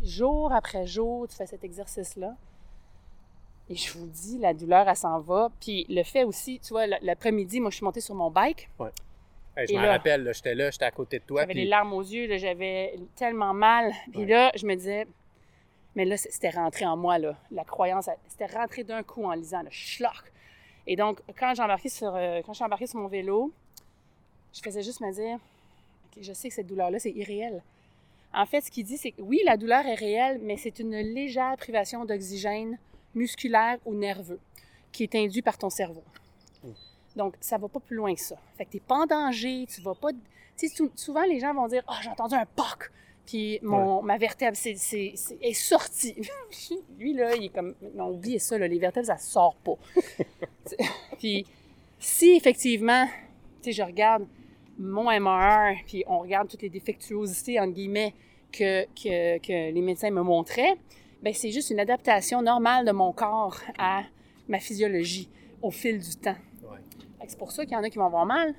jour après jour, tu fais cet exercice-là. Et je vous dis, la douleur, elle s'en va. Puis le fait aussi, tu vois, l'après-midi, moi, je suis montée sur mon bike. hey, je là- rappelle, j'étais là, j'étais à côté de toi. J'avais puis- les larmes aux yeux, j'avais tellement mal. Puis Ouais. là, je me disais, mais là, c'était rentré en moi, là. La croyance, c'était rentré d'un coup en lisant, le schlock. Et donc, quand j'ai embarqué sur, euh, quand sur mon vélo, je faisais juste me dire, je sais que cette douleur-là, c'est irréel. En fait, ce qu'il dit, c'est que oui, la douleur est réelle, mais c'est une légère privation d'oxygène musculaire ou nerveux qui est induite par ton cerveau. Donc, ça va pas plus loin que ça. Fait que t'es pas en danger, tu vas pas... Tu sais, sou- souvent, les gens vont dire « Ah, j'ai entendu un POC! » Puis mon, ma vertèbre c'est, c'est- est sortie. Lui, là, il est comme... Non, oubliez ça, là, les vertèbres, ça sort pas. puis si, effectivement, tu sais, je regarde mon MR, puis on regarde toutes les défectuosités, entre guillemets, que, que, que les médecins me montraient, ben c'est juste une adaptation normale de mon corps à ma physiologie au fil du temps. Ouais. C'est pour ça qu'il y en a qui vont avoir mal,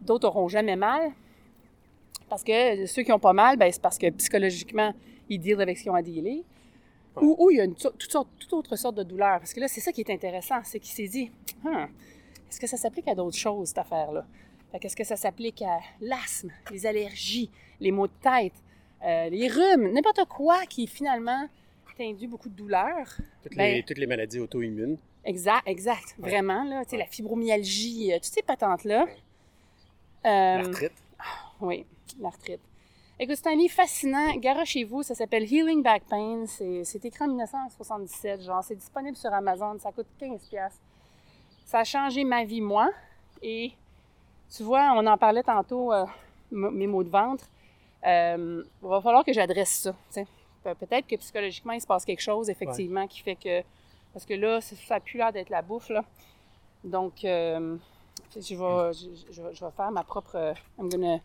d'autres auront jamais mal. Parce que ceux qui ont pas mal, ben, c'est parce que psychologiquement, ils dealent avec ce qu'ils ont à dealer. Ou, ou il y a une, to- toute, sorte, toute autre sorte de douleur. Parce que là, c'est ça qui est intéressant, c'est qu'il s'est dit, Hum, est-ce que ça s'applique à d'autres choses, cette affaire-là? Est-ce que ça s'applique à l'asthme, les allergies, les maux de tête, euh, les rhumes, n'importe quoi qui finalement t'induit beaucoup de douleur? Toutes, Ben- les, toutes les maladies auto-immunes. Exact, exact. Ouais. Vraiment, là, tu sais, Ouais. la fibromyalgie, euh, toutes ces patentes-là. Euh, L'arthrite. oui, l'arthrite. Écoute, c'est un livre fascinant. Garochez-vous, ça s'appelle Healing Back Pain. C'est écrit en 1977, genre, c'est disponible sur Amazon, ça coûte 15$. piastres. Ça a changé ma vie, moi. Et tu vois, on en parlait tantôt, euh, mes maux de ventre. Euh, il va falloir que j'adresse ça. Peut-être que psychologiquement, il se passe quelque chose, effectivement, qui fait que. Parce que là, ça a plus l'air d'être la bouffe, là. Donc, euh, je, vais, je, je vais- je vais faire ma propre. euh, I'm gonna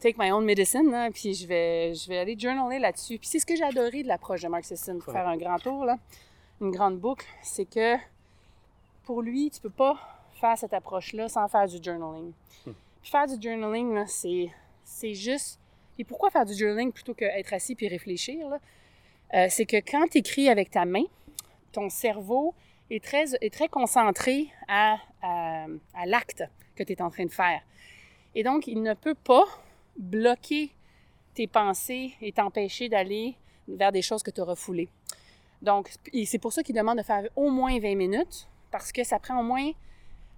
take my own medicine, là, puis je vais, je vais aller journaler là-dessus. Puis c'est ce que j'ai adoré de l'approche de Mark Sisson, pour Ouais. faire un grand tour, là, une grande boucle, c'est que pour lui, tu peux pas faire cette approche-là sans faire du journaling. Puis faire du journaling, là, c'est, c'est juste... Et pourquoi faire du journaling plutôt qu'être assis puis réfléchir? là? Euh, c'est que quand tu écris avec ta main, ton cerveau est très, est très concentré à, à, à l'acte que tu es en train de faire. Et donc, il ne peut pas bloquer tes pensées et t'empêcher d'aller vers des choses que tu as refoulées. Donc, c'est pour ça qu'il demande de faire au moins 20 minutes, parce que ça prend au moins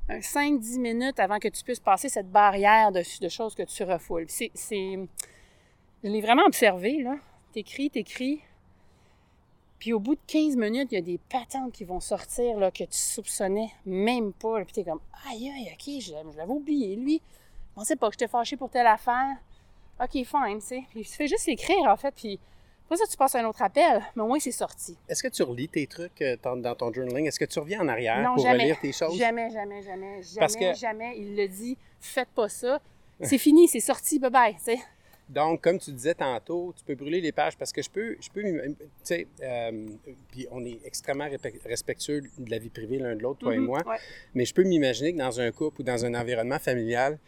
un 5-10 minutes avant que tu puisses passer cette barrière de, de choses que tu refoules. C'est, je l'ai vraiment observé, là. T'écris, t'écris, puis au bout de 15 minutes, il y a des patentes qui vont sortir là, que tu soupçonnais même pas. Puis t'es comme, aïe, aïe, ok, je, je l'avais oublié, lui. Je pensais pas que j'étais fâchée pour telle affaire. Ok, fine, tu sais. Puis tu fais juste écrire, en fait, puis après ça, tu passes un autre appel, mais au moins c'est sorti. Est-ce que tu relis tes trucs euh, dans ton journaling? Est-ce que tu reviens en arrière Non, pour jamais. relire tes choses? Jamais, jamais, jamais, jamais, Parce que- jamais. Il le dit, faites pas ça. C'est fini, c'est sorti, bye bye, tu sais. Donc, comme tu disais tantôt, tu peux brûler les pages parce que je peux, je peux, tu sais, euh, puis on est extrêmement respectueux de la vie privée l'un de l'autre, toi et Mhm, moi, ouais. mais je peux m'imaginer que dans un couple ou dans un environnement familial,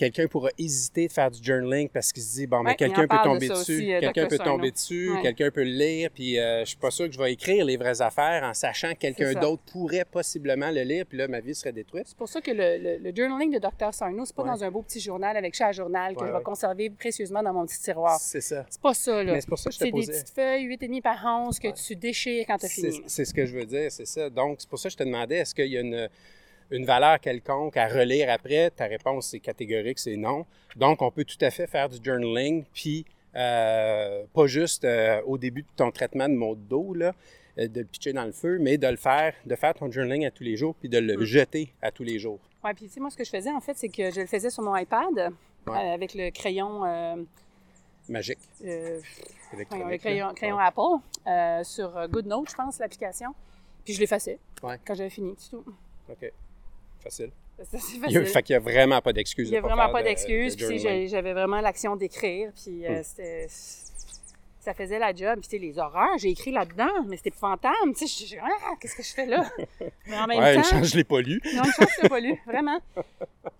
quelqu'un pourra hésiter de faire du journaling parce qu'il se dit, bon, mais quelqu'un peut tomber dessus, euh, quelqu'un peut tomber dessus, quelqu'un peut le lire, puis euh, je suis pas sûr que je vais écrire les vraies affaires en sachant que quelqu'un d'autre pourrait possiblement le lire, puis là, ma vie serait détruite. C'est pour ça que le, le- le journaling de Dr. Sarno, c'est pas Ouais. dans un beau petit journal avec chat à journal que Ouais, je vais ouais. conserver précieusement dans mon petit tiroir. C'est ça. C'est pas ça, là. Mais c'est pour ça que je te C'est des petites feuilles, 8,5 par 11, que tu déchires quand tu as fini. c'est ce que je veux dire, c'est ça. Donc, c'est pour ça que je te demandais, est-ce qu'il y a une, une valeur quelconque à relire après? Ta réponse, c'est catégorique, c'est non. Donc, on peut tout à fait faire du journaling, puis euh, pas juste euh, au début de ton traitement de maux de dos, là, euh, de le pitcher dans le feu, mais de le faire, de faire ton journaling à tous les jours, puis de le Mm. jeter à tous les jours. Ouais, puis tu sais, moi, ce que je faisais, en fait, c'est que je le faisais sur mon iPad Ouais. euh, avec le crayon, Magique. le crayon, crayon Ouais. Apple sur GoodNote, je pense, l'application. Puis je l'effaçais Ouais. quand j'avais fini, c'est tout. OK. Facile. C'est Il fait qu'il n'y a vraiment pas d'excuses. Il n'y a vraiment pas de- d'excuses. de Puis, j'avais vraiment l'action d'écrire. Puis, euh, Hmm. c'était. Ça faisait la job. Puis, tu sais, les horreurs, j'ai écrit là-dedans, mais c'était épouvantable. Tu sais, je ah, qu'est-ce que je fais là? Mais en même Ouais, une temps. chance, je l'ai pas lu. Non, une chance je l'ai pas lu, vraiment.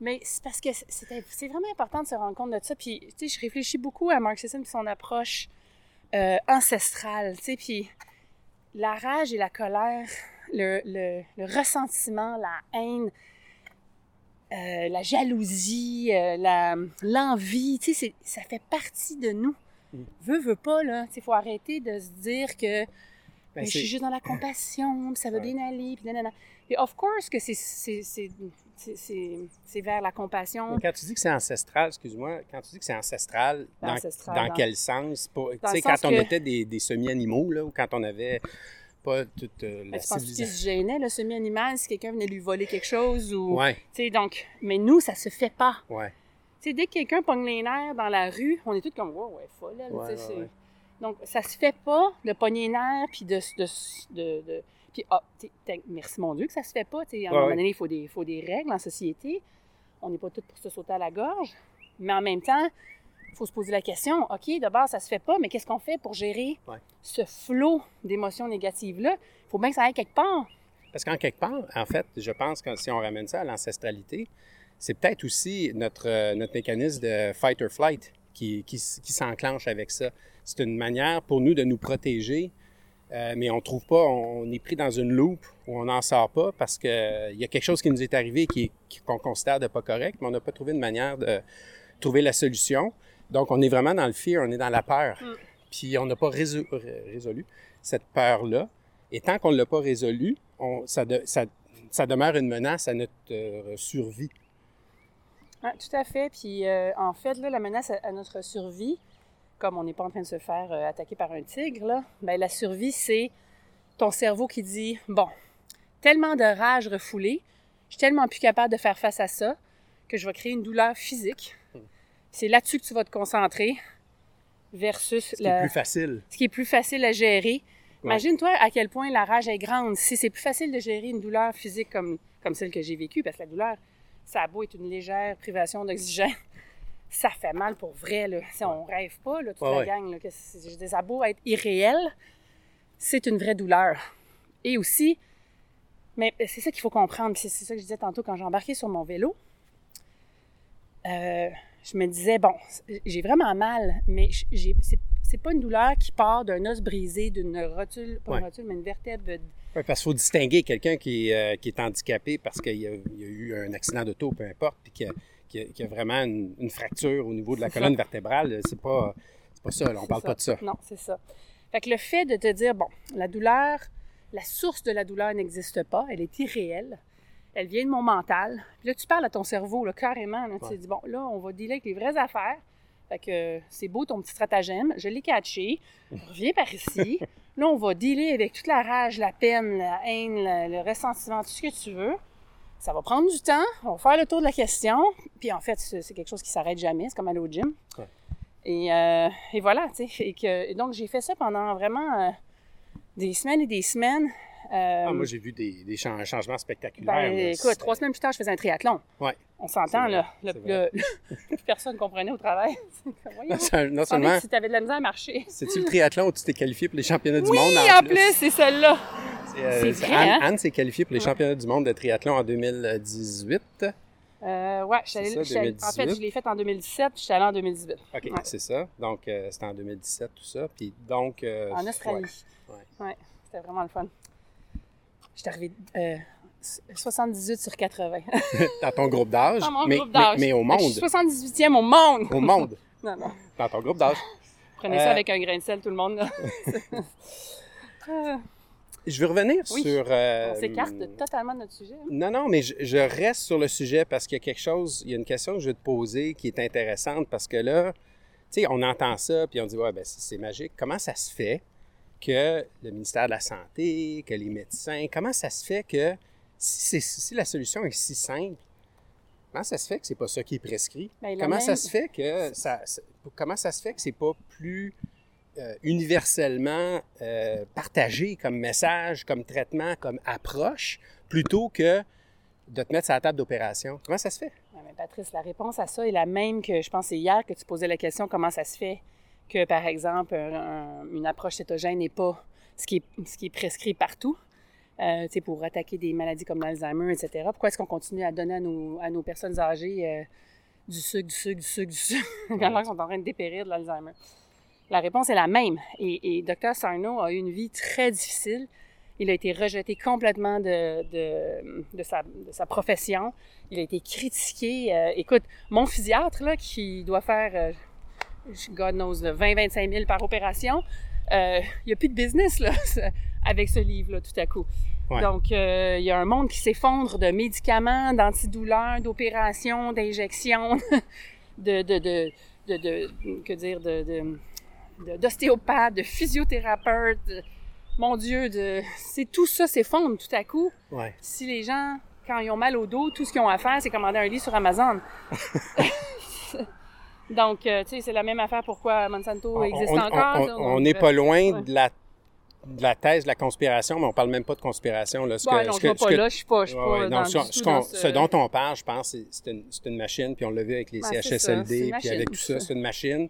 Mais c'est parce que c'était- c'est vraiment important de se rendre compte de ça. Puis, tu sais, je réfléchis beaucoup à Marxism et son approche euh, ancestrale, tu sais, puis la rage et la colère, le, le- le ressentiment, la haine, euh, la jalousie, euh, la- l'envie, tu sais, ça fait partie de nous. Mm. Veux, veux pas, là. Il faut arrêter de se dire que Ben, mais je suis juste dans la compassion, puis ça va Ouais. bien aller, puis nanana. Puis of course que c'est- c'est c'est- c'est- c'est- c'est vers la compassion. Mais quand tu dis que c'est ancestral, excuse-moi, quand tu dis que c'est ancestral, dans, Ancestral, dans dans- quel sens? Tu sais, quand on était des, des semi-animaux, là, ou quand on avait pas toute euh, la Ben, tu qu'il civilisation. se gênait, le semi-animal, si quelqu'un venait lui voler quelque chose ou... Ouais, donc... Mais nous, ça se fait pas. ouais. Tu sais, dès que quelqu'un pogne les nerfs dans la rue, on est tous comme, wow, ouais, folle, elle, Ouais. Donc, ça se fait pas de pogner les nerfs, puis de... de, de, de- puis, ah, merci mon Dieu que ça se fait pas, tu sais, à un moment donné, il faut des, faut des règles en société. On n'est pas tous pour se sauter à la gorge. Mais en même temps, il faut se poser la question, OK, de base, ça se fait pas, mais qu'est-ce qu'on fait pour gérer Ouais. ce flot d'émotions négatives-là? Il faut bien que ça aille quelque part. Parce qu'en quelque part, en fait, je pense que si on ramène ça à l'ancestralité, c'est peut-être aussi notre, euh, notre mécanisme de fight or flight qui, qui, s'enclenche avec ça. C'est une manière pour nous de nous protéger, euh, mais on trouve pas, on est pris dans une loupe où on n'en sort pas parce qu'il y a quelque chose qui nous est arrivé est- qui- qu'on considère de pas correct, mais on n'a pas trouvé de manière de trouver la solution. Donc, on est vraiment dans le fear, on est dans la peur. Mm. Puis, on n'a pas réso- ré- résolu cette peur-là. Et tant qu'on ne l'a pas résolu, on, ça, de- ça, ça demeure une menace à notre euh, survie. Ouais, tout à fait. Puis euh, en fait, là, la menace à, à notre survie, comme on n'est pas en train de se faire euh, attaquer par un tigre, là, ben, la survie, c'est ton cerveau qui dit Bon, tellement de rage refoulée, je suis tellement plus capable de faire face à ça que je vais créer une douleur physique. C'est là-dessus que tu vas te concentrer versus Ce qui la- est plus facile. ce qui est plus facile à gérer. Ouais. Imagine-toi à quel point la rage est grande. Si c'est plus facile de gérer une douleur physique comme, comme celle que j'ai vécue, parce que la douleur, ça a beau être une légère privation d'oxygène, ça fait mal pour vrai. Là. Si on rêve pas, là, toute Ouais, la ouais. gang, là, que je ça a beau être irréel, c'est une vraie douleur. Et aussi, mais c'est ça qu'il faut comprendre. C'est ça que je disais tantôt quand j'ai embarqué sur mon vélo. Euh, je me disais, bon, j'ai vraiment mal, mais j'ai, c'est, pas une douleur qui part d'un os brisé, d'une rotule, pas une rotule, mais une vertèbre. Ouais, parce qu'il faut distinguer quelqu'un qui, est, euh, qui est handicapé parce qu'il y a, a eu un accident d'auto, peu importe, puis qu'il y a, a- vraiment une, une fracture au niveau de la colonne ça. vertébrale. C'est pas, c'est pas ça, là, on parle pas de ça. Non, c'est ça. Fait que le fait de te dire, bon, la douleur, la source de la douleur n'existe pas, elle est irréelle, elle vient de mon mental. Puis là, tu parles à ton cerveau, là, carrément. Là, Tu te dis, bon, là, on va dealer avec les vraies affaires. Fait que euh, c'est beau ton petit stratagème, je l'ai catché, reviens par ici. Là, on va dealer avec toute la rage, la peine, la haine, le ressentiment, tout ce que tu veux. Ça va prendre du temps, on va faire le tour de la question. Puis en fait, c'est c'est quelque chose qui s'arrête jamais, c'est comme aller au gym. Ouais. Et, euh, et voilà, tu sais. Et, que- et donc, j'ai fait ça pendant vraiment euh, des semaines et des semaines. Euh, Ah, moi, j'ai vu des, des chan- changements spectaculaires. ben, écoute, trois semaines plus tard, je faisais un triathlon. Ouais. On s'entend, là. Le, le- personne comprenait au travail. Non, seulement, si tu avais de la misère à marcher. c'est-tu le triathlon où tu t'es qualifié pour les championnats du Oui, monde? en plus, c'est celle-là. C'est, euh, Anne, hein? Anne s'est qualifiée pour les championnats du monde de triathlon en 2018. Euh, ouais, je allée- ça, je suis allée- en fait, 2018. je l'ai faite en 2017, puis je suis allée en 2018. OK, Ouais. c'est ça. Donc, euh, c'était en 2017, tout ça. Puis donc... euh, En Australie. ouais. Ouais, c'était vraiment le fun. J'étais arrivée euh, 78 sur 80. Dans ton groupe d'âge. Dans mon mais, groupe d'âge. Mais, mais au Je suis monde. 78e au monde! Au monde. Non, non. Dans ton groupe d'âge. Prenez Euh, ça avec un grain de sel, tout le monde. là. Euh, Je veux revenir Oui. sur... euh, on s'écarte totalement de notre sujet. hein. Non, non, mais je, je reste sur le sujet parce qu'il y a quelque chose, il y a une question que je vais te poser qui est intéressante parce que là, tu sais, on entend ça puis on dit, ouais, ben c'est c'est magique. Comment ça se fait que le ministère de la Santé, que les médecins, comment ça se fait que si, la solution est si simple, comment ça se fait que c'est pas ça qui est prescrit? Ben, Comment même- ça se fait que ça, comment ça se fait que c'est pas plus euh, universellement euh, partagé comme message, comme traitement, comme approche, plutôt que de te mettre sur la table d'opération? Comment ça se fait? Patrice, la réponse à ça est la même que je pense c'est hier que tu posais la question comment ça se fait? Que, par exemple, un- un- une approche cétogène n'est pas ce qui est, ce qui est prescrit partout. euh, pour attaquer des maladies comme l'Alzheimer, etc. Pourquoi est-ce qu'on continue à donner à nos, à nos personnes âgées euh, du sucre, du sucre, du sucre, du sucre, alors qu'ils sont en train de dépérir de l'Alzheimer? La réponse est la même. Et, et Dr. Sarno a eu une vie très difficile. Il a été rejeté complètement de, de, de sa, de sa profession. Il a été critiqué. Euh, écoute, mon physiatre, là, qui doit faire, God knows, 20-25 000 par opération, euh, il n'y a plus de business là, avec ce livre-là, tout à coup. Ouais. Donc, euh, il y a un monde qui s'effondre de médicaments, d'antidouleurs, d'opérations, d'injections, de, de, de, de, de- que dire, d'ostéopathes, de physiothérapeutes. mon Dieu, c'est tout ça s'effondre tout à coup. Ouais. Si les gens, quand ils ont mal au dos, tout ce qu'ils ont à faire, c'est commander un lit sur Amazon. Donc, euh, tu sais, c'est la même affaire pourquoi Monsanto existe on, encore. on- n'est euh, pas loin ouais. de, la, de la thèse de la conspiration, mais on parle même pas de conspiration. Là. Ce bon, que- non, ce je vais ce pas que- là, je suis pas, je suis Ouais, pas ouais, dans non, ce, dont on parle, je pense, c'est- une, une machine, puis on l'a vu avec les CHSLD, puis avec tout ça, c'est une machine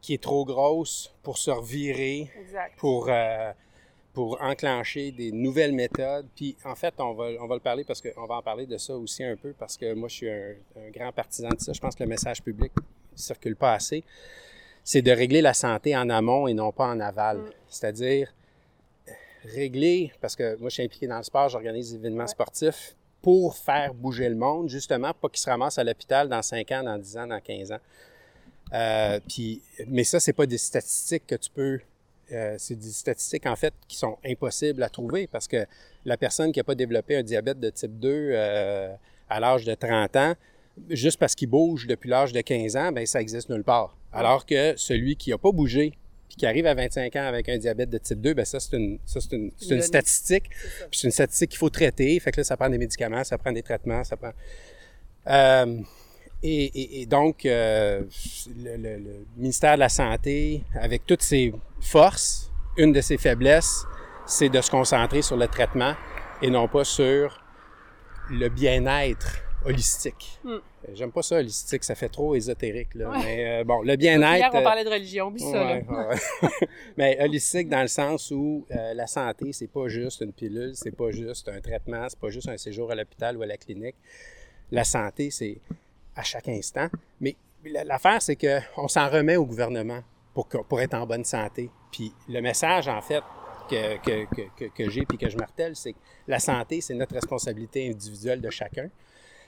qui est trop grosse pour se revirer, Exact. pour, euh, pour enclencher des nouvelles méthodes. Puis en fait, on va, on va le parler parce qu'on va en parler de ça aussi un peu, parce que moi, je suis un, un grand partisan de ça. Je pense que le message public ne circule pas assez. C'est de régler la santé en amont et non pas en aval. Mm. C'est-à-dire régler, parce que moi, je suis impliqué dans le sport, j'organise des événements Ouais. sportifs pour faire bouger le monde, justement, pas qu'ils se ramassent à l'hôpital dans 5 ans, dans 10 ans, dans 15 ans. Euh, puis, mais ça, c'est pas des statistiques que tu peux. Euh, c'est des statistiques, en fait, qui sont impossibles à trouver parce que la personne qui n'a pas développé un diabète de type 2 euh, à l'âge de 30 ans, juste parce qu'il bouge depuis l'âge de 15 ans, ben ça existe nulle part. Alors que celui qui n'a pas bougé puis qui arrive à 25 ans avec un diabète de type 2, ben ça, c'est une, ça, c'est une, c'est une statistique. C'est une statistique qu'il faut traiter. Fait que là, ça prend des médicaments, ça prend des traitements, ça prend. Euh, et, et- et donc, euh, le, le- le ministère de la Santé, avec toutes ses forces, une de ses faiblesses, c'est de se concentrer sur le traitement et non pas sur le bien-être holistique. Hmm. Euh, J'aime pas ça, holistique, ça fait trop ésotérique. Là. Ouais. Mais euh, bon, le Hier, bien-être. on euh, parlait de religion, oublie ça. là. Ouais, ouais. Mais holistique dans le sens où euh, la santé, c'est pas juste une pilule, c'est pas juste un traitement, c'est pas juste un séjour à l'hôpital ou à la clinique. La santé, c'est à chaque instant. Mais la- l'affaire, c'est qu'on s'en remet au gouvernement pour, être en bonne santé. Puis le message, en fait, que, que, que j'ai puis que je martèle, c'est que la santé, c'est notre responsabilité individuelle de chacun.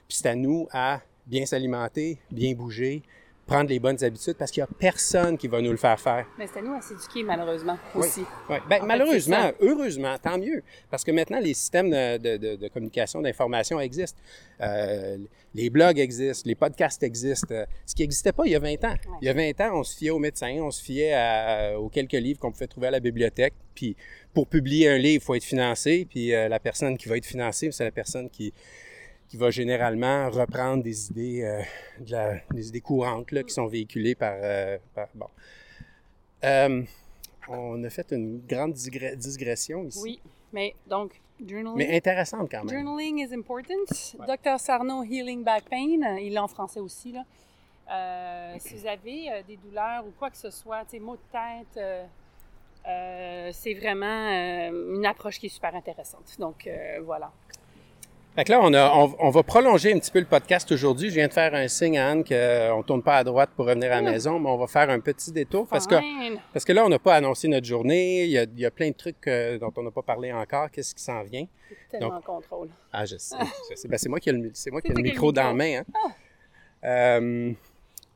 Puis c'est à nous à bien s'alimenter, bien bouger, prendre les bonnes habitudes parce qu'il n'y a personne qui va nous le faire faire. Mais c'est à nous à s'éduquer, malheureusement, Oui. aussi. Ben, fait, malheureusement, heureusement, tant mieux. Parce que maintenant, les systèmes de, de- de- de communication, d'information existent. Euh, les blogs existent, les podcasts existent. Euh, Ce qui n'existait pas il y a 20 ans. Il y a 20 ans, on se fiait aux médecins, on se fiait à- aux quelques livres qu'on pouvait trouver à la bibliothèque. Puis pour publier un livre, il faut être financé. Puis euh, la personne qui va être financée, c'est la personne qui, qui va généralement reprendre des idées, euh, de la- des idées courantes là, qui sont véhiculées par... euh, par- bon. Euh, on a fait une grande digression ici. Oui, mais donc, journaling. Mais intéressante quand même. Journaling is important. Ouais. Dr. Sarno Healing Back Pain, il l'a en français aussi. Là. Si vous avez des douleurs ou quoi que ce soit, maux de tête, euh, c'est vraiment euh, une approche qui est super intéressante. Donc, euh, voilà. Fait que là, on, a, on, on va prolonger un petit peu le podcast aujourd'hui. Je viens de faire un signe à Anne qu'on ne tourne pas à droite pour revenir à la maison, mais on va faire un petit détour parce que, Fine. parce que là, on n'a pas annoncé notre journée. Il y a, il y a plein de trucs euh, dont on n'a pas parlé encore. Qu'est-ce qui s'en vient? Tellement en contrôle. Ah, je sais. je sais. Ben, c'est moi qui ai le, c'est moi qui ai le micro dans la main. Hein? Euh,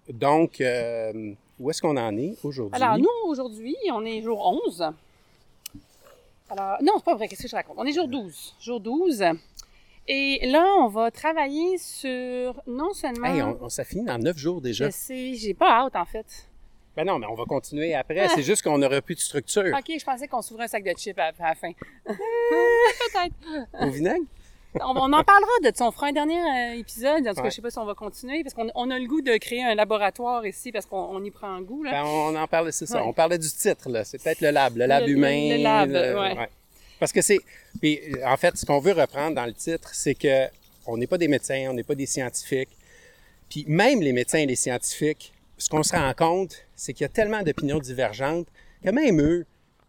donc, euh, où est-ce qu'on en est aujourd'hui? Alors, nous, aujourd'hui, on est jour 11. Alors, non, c'est pas vrai, qu'est-ce que je raconte? On est jour 12. Jour 12. Et là, on va travailler sur non seulement. Hey, on, on- ça finit dans neuf jours déjà. Je sais, j'ai pas hâte, en fait. Ben non, mais on va continuer après. C'est juste qu'on n'aura plus de structure. Ok, je pensais qu'on s'ouvrait un sac de chips à, à la fin. Peut-être. Au vinaigre? On, on en parlera de ça. On fera un dernier euh, épisode. En tout cas, Ouais. je sais pas si on va continuer parce qu'on on a le goût de créer un laboratoire ici parce qu'on on y prend un goût. Là. Ben, on en parlait, c'est ça. Ouais. On parlait du titre, là. C'est peut-être le lab, le lab Le- humain. le lab, ouais. Parce que c'est. Puis, en fait, ce qu'on veut reprendre dans le titre, c'est que on n'est pas des médecins, on n'est pas des scientifiques. Puis, même les médecins et les scientifiques, ce qu'on se rend compte, c'est qu'il y a tellement d'opinions divergentes que même eux,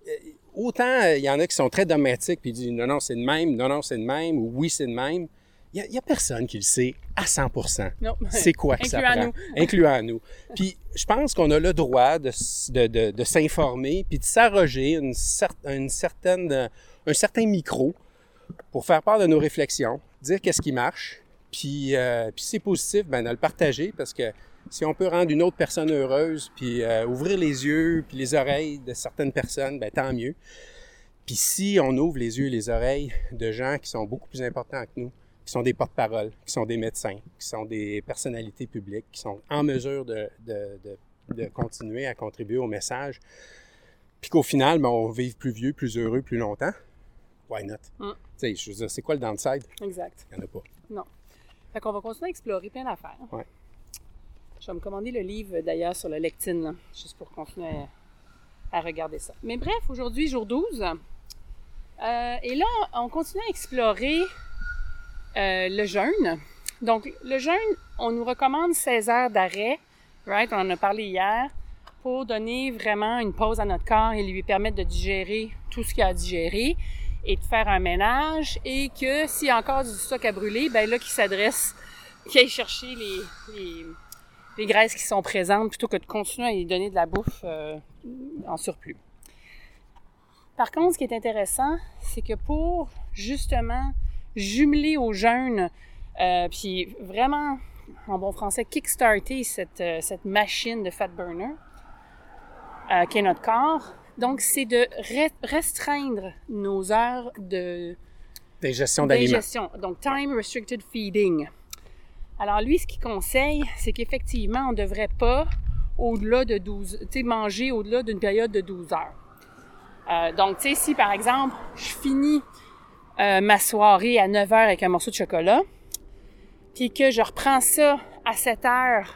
euh, autant euh, il y en a qui sont très dogmatiques puis ils disent non, non, c'est de même, non, non, c'est de même, ou oui, c'est de même. Il n'y a, personne qui le sait à 100 Non. c'est quoi que ça prend? nous. Incluant nous. Puis je pense qu'on a le droit de, de, de, de s'informer puis de s'arroger une, cer- une certaine, un certain micro pour faire part de nos réflexions, dire qu'est-ce qui marche. Puis, euh, puis c'est positif, ben de le partager parce que si on peut rendre une autre personne heureuse puis euh, ouvrir les yeux puis les oreilles de certaines personnes, ben tant mieux. Puis si on ouvre les yeux et les oreilles de gens qui sont beaucoup plus importants que nous, qui sont des porte-paroles, qui sont des médecins, qui sont des personnalités publiques, qui sont en mesure de, de, de, de continuer à contribuer au message, puis qu'au final, ben, on vive plus vieux, plus heureux, plus longtemps, why not? Mm. Tu sais, je veux dire, c'est quoi le downside? Exact. Il n'y en a pas. Non. Fait qu'on va continuer à explorer plein d'affaires. Ouais. Je vais me commander le livre d'ailleurs sur la lectine, là, juste pour continuer à, à regarder ça. Mais bref, aujourd'hui, jour 12. Euh, et là, on continue à explorer euh, le jeûne. Donc, le jeûne, on nous recommande 16 heures d'arrêt, right? On en a parlé hier, pour donner vraiment une pause à notre corps et lui permettre de digérer tout ce qu'il a à digérer et de faire un ménage et que s'il y a encore du stock à brûler, ben là, qu'il s'adresse, qu'il aille chercher les, graisses qui sont présentes plutôt que de continuer à lui donner de la bouffe euh, en surplus. Par contre, ce qui est intéressant, c'est que pour justement jumeler au jeûne, euh, puis vraiment, en bon français, kickstarter cette, euh, cette machine de fat burner, qui est notre corps, donc c'est de re- restreindre nos heures de Digestion d'aliments. donc time restricted feeding. Alors lui, ce qu'il conseille, c'est qu'effectivement, on ne devrait pas au-delà de 12, tu sais, manger au-delà d'une période de 12 heures. Euh, donc, tu sais, si par exemple, je finis euh, ma soirée à 9 heures avec un morceau de chocolat, puis que je reprends ça à 7 heures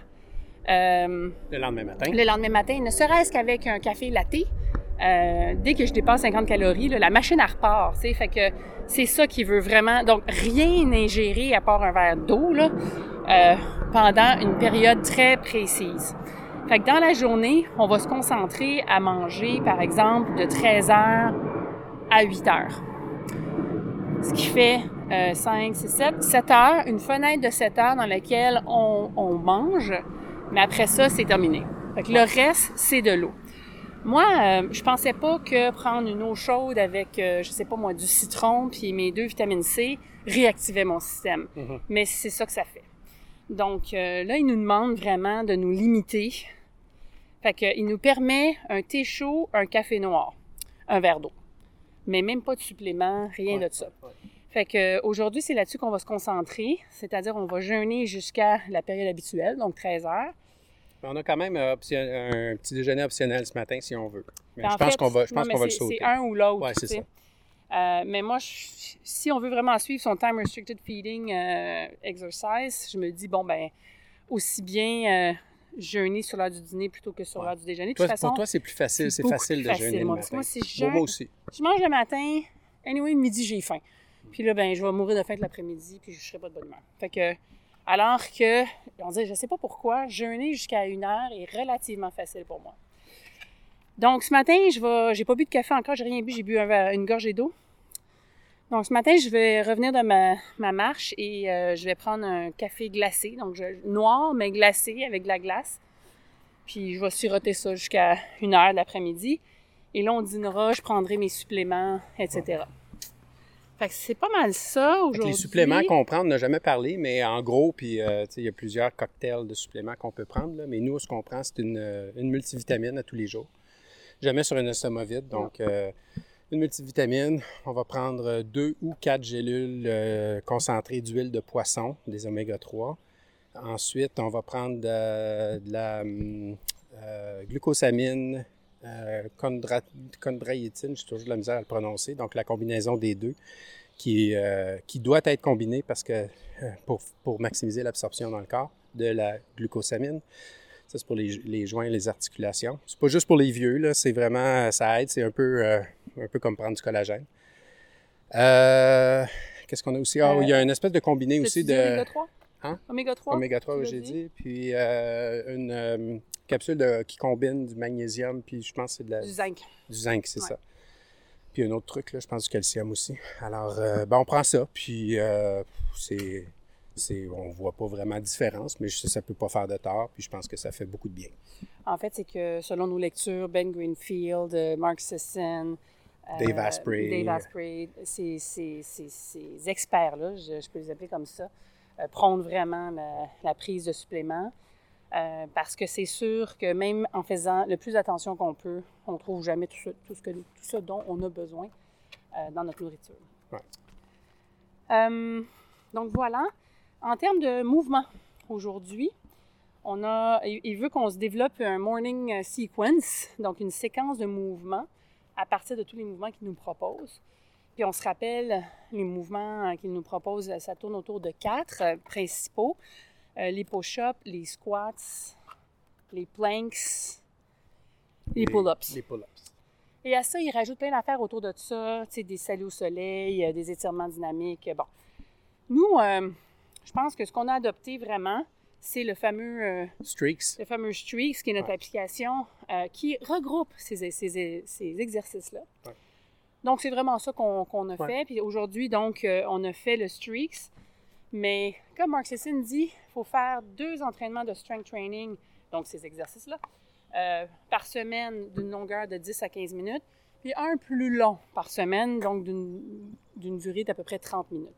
euh, Le lendemain matin. le lendemain matin, ne serait-ce qu'avec un café latte, euh, dès que je dépasse 50 calories, là, la machine elle repart. tu sais. Fait que c'est ça qui veut vraiment. Donc rien ingérer à part un verre d'eau là, euh, pendant une période très précise. Fait que dans la journée, on va se concentrer à manger, par exemple, de 13 heures à 8 heures. Ce qui fait euh, 5, 6, 7, 7 heures, une fenêtre de 7 heures dans laquelle on, on mange, mais après ça, c'est terminé. Fait que le reste, c'est de l'eau. Moi, euh, je pensais pas que prendre une eau chaude avec, euh, je sais pas moi, du citron puis mes deux vitamines C réactivait mon système. Mhm. Mais c'est ça que ça fait. Donc euh, là, il nous demande vraiment de nous limiter. Fait que, il nous permet un thé chaud, un café noir, un verre d'eau. Mais même pas de supplément, rien Ouais, de ça. ouais. Fait que aujourd'hui, c'est là-dessus qu'on va se concentrer, c'est-à-dire on va jeûner jusqu'à la période habituelle, donc 13 heures. On a quand même euh, option- un petit déjeuner optionnel ce matin si on veut. Mais je en pense qu'on va, je pense qu'on va le sauter. C'est un ou l'autre. Ouais, c'est. Euh, mais moi, je- si on veut vraiment suivre son time restricted feeding euh, exercise, je me dis, bon, ben, aussi bien euh, jeûner sur l'heure du dîner plutôt que sur Ouais. l'heure du déjeuner. De Toi, toute façon, pour toi, c'est plus facile. C'est facile de facile, jeûner le moi, que matin. moi, je moi aussi. je mange le matin, anyway, le midi, j'ai faim. Puis là, ben, je vais mourir de faim l'après-midi, puis je serai pas de bonne humeur. Fait que, alors que, on dit, je sais pas pourquoi, jeûner jusqu'à une heure est relativement facile pour moi. Donc, ce matin, je vais, j'ai pas bu de café encore, j'ai rien bu, j'ai bu une gorgée d'eau. Donc, ce matin, je vais revenir de ma, ma marche et euh, je vais prendre un café glacé, donc noir, mais glacé avec de la glace. Puis, je vais siroter ça jusqu'à une heure de l'après-midi. Et là, on dînera, je prendrai mes suppléments, etc. Fait que c'est pas mal ça aujourd'hui. Les suppléments qu'on prend, on n'a jamais parlé, mais en gros, puis euh, il y a plusieurs cocktails de suppléments qu'on peut prendre. là, mais nous, ce qu'on prend, c'est une, euh, une multivitamine à tous les jours. Jamais sur un estomac vide. Donc, euh, une multivitamine, on va prendre deux ou quatre gélules euh, concentrées d'huile de poisson, des oméga 3. Ensuite, on va prendre de, de la hum, glucosamine, euh, chondroïtine, j'ai toujours de la misère à le prononcer, donc la combinaison des deux qui, euh, qui doit être combinée parce que, euh, pour, pour maximiser l'absorption dans le corps de la glucosamine. Ça, c'est pour les, les joints et les articulations. C'est pas juste pour les vieux, là, c'est vraiment, ça aide, c'est un peu, euh, un peu comme prendre du collagène. Euh, Qu'est-ce qu'on a aussi? Ah, il y a une espèce de combiné aussi de Oméga 3? Hein? Oméga 3? oméga 3, tu l'as j'ai dit? Puis une capsule de- qui combine du magnésium, puis je pense que c'est de la, Du zinc. du zinc, c'est Ouais. ça. Puis un autre truc, là, je pense du calcium aussi. Alors, euh, ben, on prend ça, puis euh, c'est, c'est, on voit pas vraiment de différence, mais ça peut pas faire de tort, puis je pense que ça fait beaucoup de bien. En fait, c'est que selon nos lectures, Ben Greenfield, euh, Mark Sisson, euh, Dave Asprey. Dave Asprey, ces, ces- ces- ces experts-là, je, je peux les appeler comme ça, prônent vraiment la, la prise de suppléments. Euh, parce que c'est sûr que même en faisant le plus attention qu'on peut, on ne trouve jamais tout ce, tout ce que, tout ce dont on a besoin euh, dans notre nourriture. Ouais. Euh, donc voilà. En termes de mouvement, aujourd'hui, on a, il veut qu'on se développe un morning sequence, donc une séquence de mouvements à partir de tous les mouvements qu'il nous propose. Puis on se rappelle, les mouvements qu'il nous propose, ça tourne autour de quatre principaux. Euh, les push-ups, les squats, les planks, les pull-ups. Les pull-ups. Et à ça, il rajoute plein d'affaires autour de ça, des saluts au soleil, euh, des étirements dynamiques. Bon. Nous, euh, je pense que ce qu'on a adopté vraiment, c'est le fameux, euh, Streaks. le fameux Streaks, qui est notre Ouais. application euh, qui regroupe ces, ces- ces exercices-là. Ouais. Donc, c'est vraiment ça qu'on a Ouais. fait. Puis aujourd'hui, donc, euh, on a fait le Streaks. Mais comme Mark Sisson dit, il faut faire deux entraînements de strength training, donc ces exercices-là, euh, par semaine d'une longueur de 10 à 15 minutes, puis un plus long par semaine, donc d'une durée d'à peu près 30 minutes.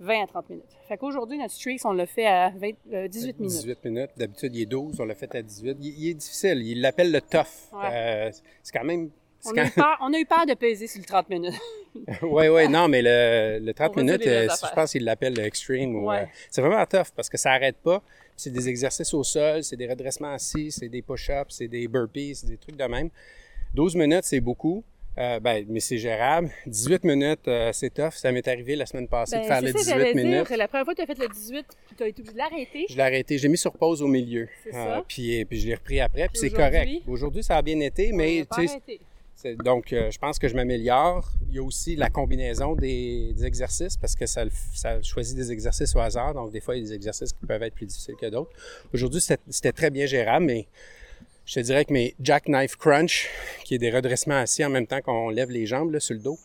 20 à 30 minutes. Fait qu'aujourd'hui, notre Streaks, on l'a fait à 20 euh, 18 minutes. 18 minutes. D'habitude, il est 12, on l'a fait à 18. Il, il est difficile, il l'appelle le tough. Ouais. Euh, c'est quand même... On a, eu quand- peur, on a eu peur de peser sur le 30 minutes. Oui, oui, non, mais le, le 30 On va dire minutes, euh, je pense qu'il l'appelle le extreme. Ouais. euh, c'est vraiment tough parce que ça n'arrête pas. C'est des exercices au sol, c'est des redressements assis, c'est des push-ups, c'est des burpees, c'est des trucs de même. 12 minutes, c'est beaucoup. Euh, ben, mais c'est gérable. 18 minutes, euh, c'est tough. Ça m'est arrivé la semaine passée de Ben, faire c'est le ça, 18 j'allais minutes. dire. La première fois que tu as fait le 18, puis tu as été obligé de l'arrêter. Je l'ai arrêté. J'ai mis sur pause au milieu. Ça. Puis, puis je l'ai repris après. Puis Puis c'est aujourd'hui? correct. Aujourd'hui, ça a bien été, mais tu sais, donc, euh, je pense que je m'améliore. Il y a aussi la combinaison des, exercices parce que ça, choisit des exercices au hasard. Donc, des fois, il y a des exercices qui peuvent être plus difficiles que d'autres. Aujourd'hui, c'était très bien gérable, mais je te dirais que mes jackknife crunch, qui est des redressements assis en même temps qu'on lève les jambes sur le dos,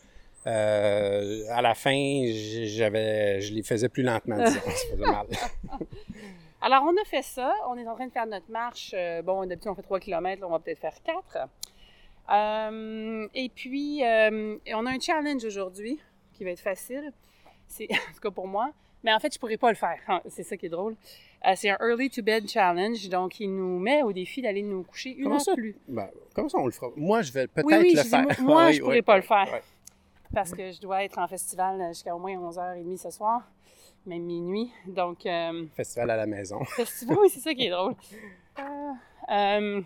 euh, à la fin, je les faisais plus lentement, disons. Ça faisait mal. Alors, on a fait ça. On est en train de faire notre marche. Euh, bon, d'habitude, on fait 3 km. Là, on va peut-être faire 4. Euh, et puis, euh, on a un challenge aujourd'hui qui va être facile. C'est, en tout cas pour moi. Mais en fait, je pourrais pas le faire. Ah, C'est ça qui est drôle. Euh, c'est un early to bed challenge. Donc, il nous met au défi d'aller nous coucher une Comment heure ça? plus. Ben, comment ça, on le fera? Moi, je vais peut-être Oui, oui, le je dis, faire. moi, moi, Oui, je pourrais pas le faire. Parce que je dois être en festival jusqu'à au moins 11h30 ce soir, même minuit. Donc, Festival à la maison. festival, oui, c'est ça qui est drôle.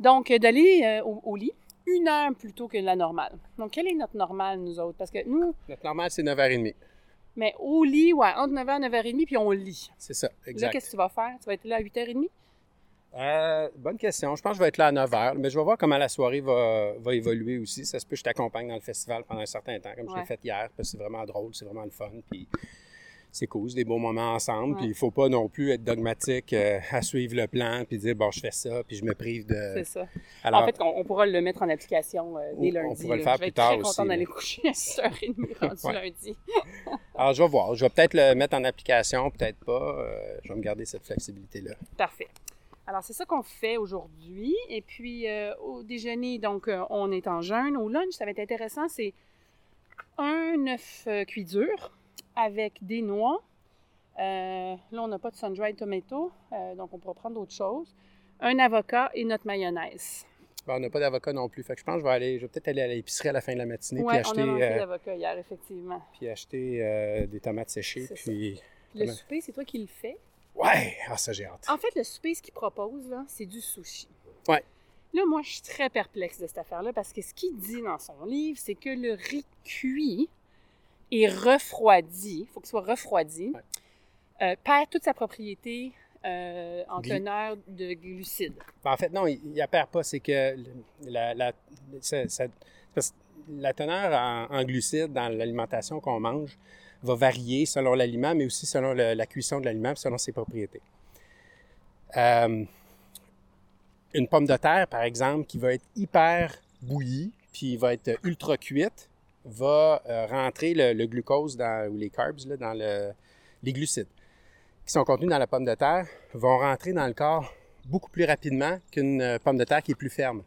Euh, euh, donc, d'aller euh, au, au lit une heure plus tôt que la normale. Donc, quelle est notre normale, nous autres? Parce que nous, Notre normal, c'est 9h30. mais au lit, ouais, entre 9h et 9h30, puis on lit. C'est ça, Là, exact. qu'est-ce que tu vas faire? Tu vas être là à 8h30? Euh, bonne question. Je pense que je vais être là à 9h, mais je vais voir comment la soirée va, va évoluer aussi. Ça se peut que je t'accompagne dans le festival pendant un certain temps, comme je l'ai fait hier, parce que c'est vraiment drôle, c'est vraiment le fun. Puis c'est cool, c'est des bons moments ensemble. Puis il faut pas non plus être dogmatique euh, à suivre le plan, puis dire, bon, je fais ça, puis je me prive de... C'est ça. Alors, en fait, on, on pourra le mettre en application euh, dès lundi. on pourra le faire je vais plus être tard très aussi, contente d'aller coucher à 6h30 rendu Ouais. lundi. alors, je vais voir. Je vais peut-être le mettre en application, peut-être pas. Euh, je vais me garder cette flexibilité-là. Parfait. Alors, c'est ça qu'on fait aujourd'hui. Et puis, au déjeuner, donc, on est en jeûne. Au lunch, ça va être intéressant, c'est un œuf cuit dur avec des noix. Euh, là, on n'a pas de sun-dried tomato, euh, donc on pourra prendre d'autres choses. Un avocat et notre mayonnaise. Bon, on n'a pas d'avocat non plus. Fait que je pense que je vais aller, je vais peut-être aller à l'épicerie à la fin de la matinée, Ouais, puis on acheter, a manqué euh, d'avocat hier, effectivement. puis acheter des tomates séchées. Puis, Le Comment? souper, c'est toi qui le fais? ouais, ah, ça j'ai hâte. En fait, le souper, ce qu'il propose, là, c'est du sushi. Ouais. Là, moi, je suis très perplexe de cette affaire-là parce que ce qu'il dit dans son livre, c'est que le riz cuit et refroidi, il faut qu'il soit refroidi, Ouais. euh, perd toute sa propriété euh, en teneur de glucides. Ben, en fait, non, il a perd pas. C'est que la, la, ça- ça- parce que la teneur en, en glucides dans l'alimentation qu'on mange va varier selon l'aliment, mais aussi selon le- la cuisson de l'aliment, selon ses propriétés. Euh, une pomme de terre, par exemple, qui va être hyper bouillie, puis va être ultra cuite, va euh, rentrer le, le glucose dans, ou les carbs là, dans le, les glucides qui sont contenus dans la pomme de terre vont rentrer dans le corps beaucoup plus rapidement qu'une euh, pomme de terre qui est plus ferme.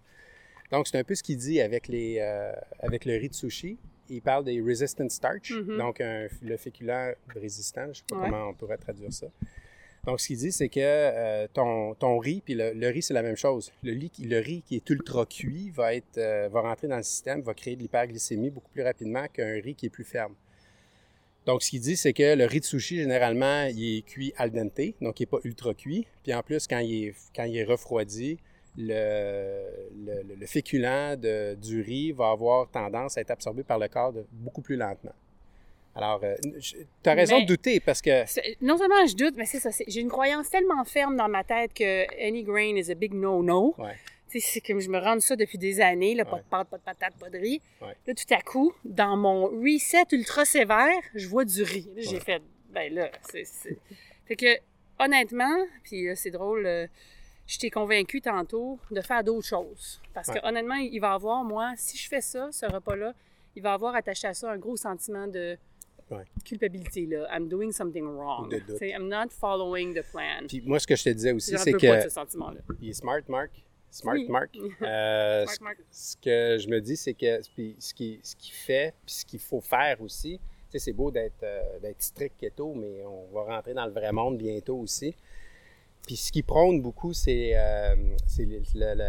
Donc, c'est un peu ce qu'il dit avec, les, euh, avec le riz de sushi. Il parle des resistant starch, Mhm. donc un- le féculent résistant. Je ne sais pas Ouais. comment on pourrait traduire ça. Donc, ce qu'il dit, c'est que euh, ton, riz, puis le, riz, c'est la même chose. Le, riz qui- est ultra cuit euh, va rentrer dans le système, va créer de l'hyperglycémie beaucoup plus rapidement qu'un riz qui est plus ferme. Donc, ce qu'il dit, c'est que le riz de sushi, généralement, il est cuit al dente, donc il n'est pas ultra cuit. Puis en plus, quand il est, est refroidi, le, le, le- le féculent du riz va avoir tendance à être absorbé par le corps beaucoup plus lentement. Alors, tu as raison Mais- de douter parce que Non seulement je doute, mais c'est ça. J'ai une croyance tellement ferme dans ma tête que any grain is a big no-no. Ouais. Tu sais, C'est comme je me rends ça depuis des années, là, pas Ouais. de pâte, pas de patate, pas de riz. Ouais. Là, tout à coup, dans mon reset ultra sévère, je vois du riz. J'ai fait, ben là, c'est. Fait que, honnêtement, puis là, c'est drôle, euh, je t'ai convaincu tantôt de faire d'autres choses. Parce que, honnêtement, il va avoir, moi, si je fais ça, ce repas-là, il va avoir attaché à ça un gros sentiment de Ouais. culpabilité, là. I'm doing something wrong. De doute. I'm not following the plan. Puis moi, ce que je te disais aussi, c'est que ce sentiment-là. il est smart, Mark. Smart, Oui. Mark. Euh, Smart, Mark. Ce que je me dis, c'est que puis ce qu'il ce qu'il fait, puis ce qu'il faut faire aussi, tu sais, c'est beau d'être euh, strict keto, mais on va rentrer dans le vrai monde bientôt aussi. Puis ce qui prône beaucoup, c'est euh,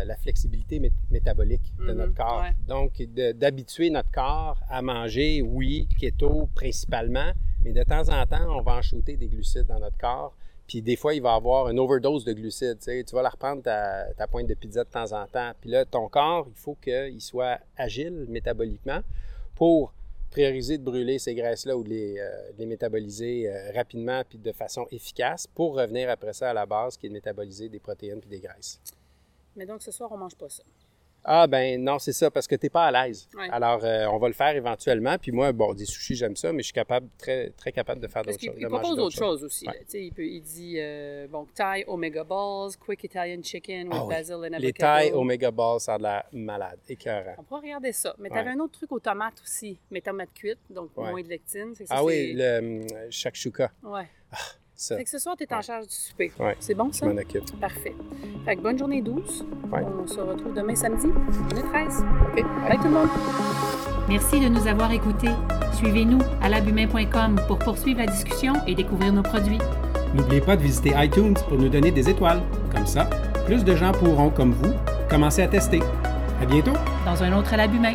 la flexibilité mé- métabolique de Mhm, notre corps. ouais. Donc, d'habituer notre corps à manger, oui, keto principalement, mais de temps en temps, on va en shooter des glucides dans notre corps. Puis des fois, il va avoir une overdose de glucides. Tu, sais. Tu vas la reprendre ta, ta pointe de pizza de temps en temps. Puis là, ton corps, il faut qu'il soit agile métaboliquement pour prioriser de brûler ces graisses-là ou de les, euh, les métaboliser euh, rapidement puis de façon efficace pour revenir après ça à la base qui est de métaboliser des protéines puis des graisses. Mais donc, ce soir, on mange pas ça. Ah ben non, c'est ça, parce que tu n'es pas à l'aise. Ouais. Alors, euh, on va le faire éventuellement. Puis moi, bon, des sushis, j'aime ça, mais je suis capable, très, très capable de faire d'autres choses. il propose d'autres choses aussi. Ouais. Il, peut- il dit, euh, bon, Thai Omega Balls, Quick Italian Chicken with Ah oui. basil and avocado. Les tailles Omega Balls, ça a de la malade, écœurant. On pourra regarder ça. Mais tu Ouais. avais un autre truc aux tomates aussi. Mais tomates cuites, donc Ouais. moins de lectine. Ça, Ah oui, le hum, shakshuka, Ouais. Fait que ce soir, tu es en Ouais. charge du souper. Ouais. C'est bon, je ça? m'en occupe. Parfait. Fait que bonne journée douce. Ouais. On se retrouve demain samedi. On est 13. OK. Bye tout le monde. Merci de nous avoir écoutés. Suivez-nous à labumain.com pour poursuivre la discussion et découvrir nos produits. N'oubliez pas de visiter iTunes pour nous donner des étoiles. Comme ça, plus de gens pourront, comme vous, commencer à tester. À bientôt! Dans un autre à l'abus main.